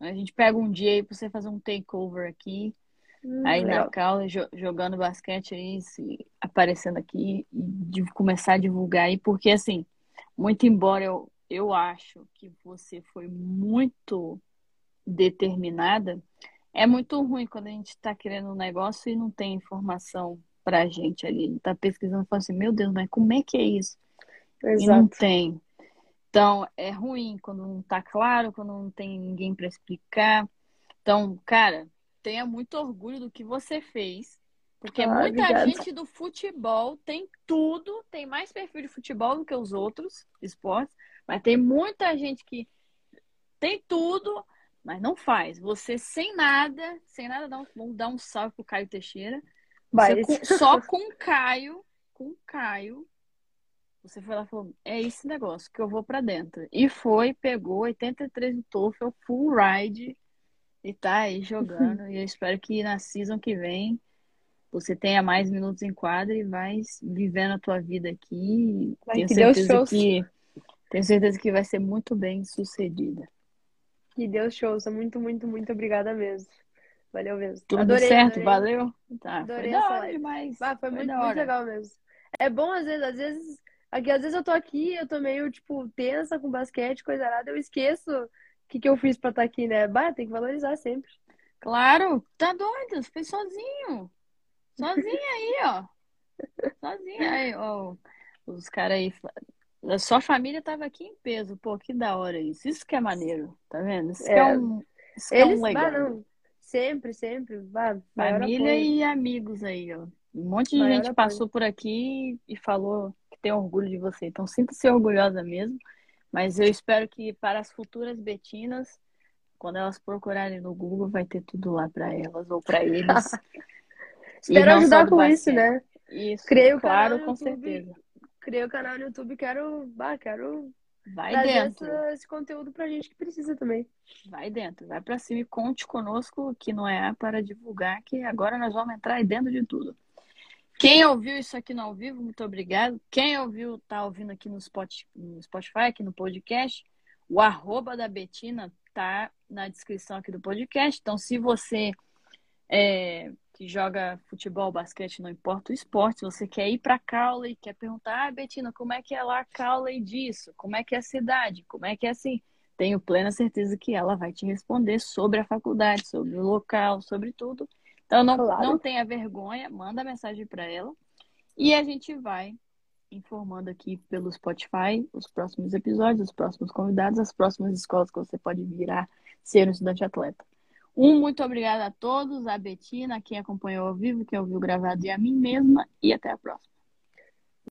A gente pega um dia aí pra você fazer um takeover aqui. Hum, aí legal. na Caula, jogando basquete aí, se, aparecendo aqui e de começar a divulgar aí, porque assim, muito embora eu, eu acho que você foi muito determinada, é muito ruim quando a gente está querendo um negócio e não tem informação pra gente ali. Tá pesquisando e fala assim, meu Deus, mas como é que é isso? Exato. E não tem. Então, é ruim quando não tá claro, quando não tem ninguém para explicar. Então, cara, tenha muito orgulho do que você fez. Porque ah, muita obrigada. gente do futebol tem tudo, tem mais perfil de futebol do que os outros esportes, mas tem muita gente que tem tudo, mas não faz. Você sem nada, sem nada, dá um, vamos dar um salve pro Caio Teixeira. Com, só com o Caio, com o Caio, você foi lá e falou, é esse negócio que eu vou para dentro. E foi, pegou 83 no TOEFL, full ride, e tá aí jogando. e eu espero que na season que vem você tenha mais minutos em quadra e vai vivendo a tua vida aqui. Vai, tenho que certeza que tenho certeza que vai ser muito bem sucedida. Que Deus show, muito, muito, muito obrigada mesmo. Valeu mesmo. Tudo adorei, certo, adorei. valeu? Tá, adorei foi da hora demais. Ah, foi, foi muito, muito legal mesmo. É bom às vezes, às vezes Aqui, às vezes eu tô aqui, eu tô meio, tipo, tensa com basquete, coisa nada, eu esqueço o que, que eu fiz pra estar tá aqui, né? Bah, tem que valorizar sempre. Claro, tá doido, fez sozinho. Sozinho aí, ó. [laughs] Sozinho aí, ó. Os caras aí. A sua família tava aqui em peso, pô, que da hora isso. Isso que é maneiro, tá vendo? Isso é, é um. Isso eles, é um legal. Sempre, sempre. Bah, família e amigos aí, ó. Um monte de maior gente passou por aqui e falou tenho orgulho de você. Então, sinta-se orgulhosa mesmo. Mas eu espero que para as futuras Betinas, quando elas procurarem no Google, vai ter tudo lá para elas ou para eles. [laughs] espero ajudar com isso, né? Isso, Criei claro, com YouTube, certeza. Criei o canal no YouTube, quero, bah, quero vai dentro. Esse, esse conteúdo pra gente que precisa também. Vai dentro, vai para cima e conte conosco que não é para divulgar, que agora nós vamos entrar aí dentro de tudo. Quem ouviu isso aqui no ao vivo, muito obrigado. Quem ouviu, tá ouvindo aqui no Spotify, aqui no podcast, o arroba da Betina tá na descrição aqui do podcast. Então, se você é, que joga futebol, basquete, não importa o esporte, se você quer ir para Cowley, quer perguntar, ah, Betina, como é que é lá Cowley disso? Como é que é a cidade? Como é que é assim? Tenho plena certeza que ela vai te responder sobre a faculdade, sobre o local, sobre tudo. Então não, claro. não tenha vergonha, manda mensagem para ela. E a gente vai informando aqui pelo Spotify os próximos episódios, os próximos convidados, as próximas escolas que você pode virar ser um estudante atleta. Um muito obrigada a todos, a Betina, quem acompanhou ao vivo, quem ouviu gravado e a mim mesma, e até a próxima.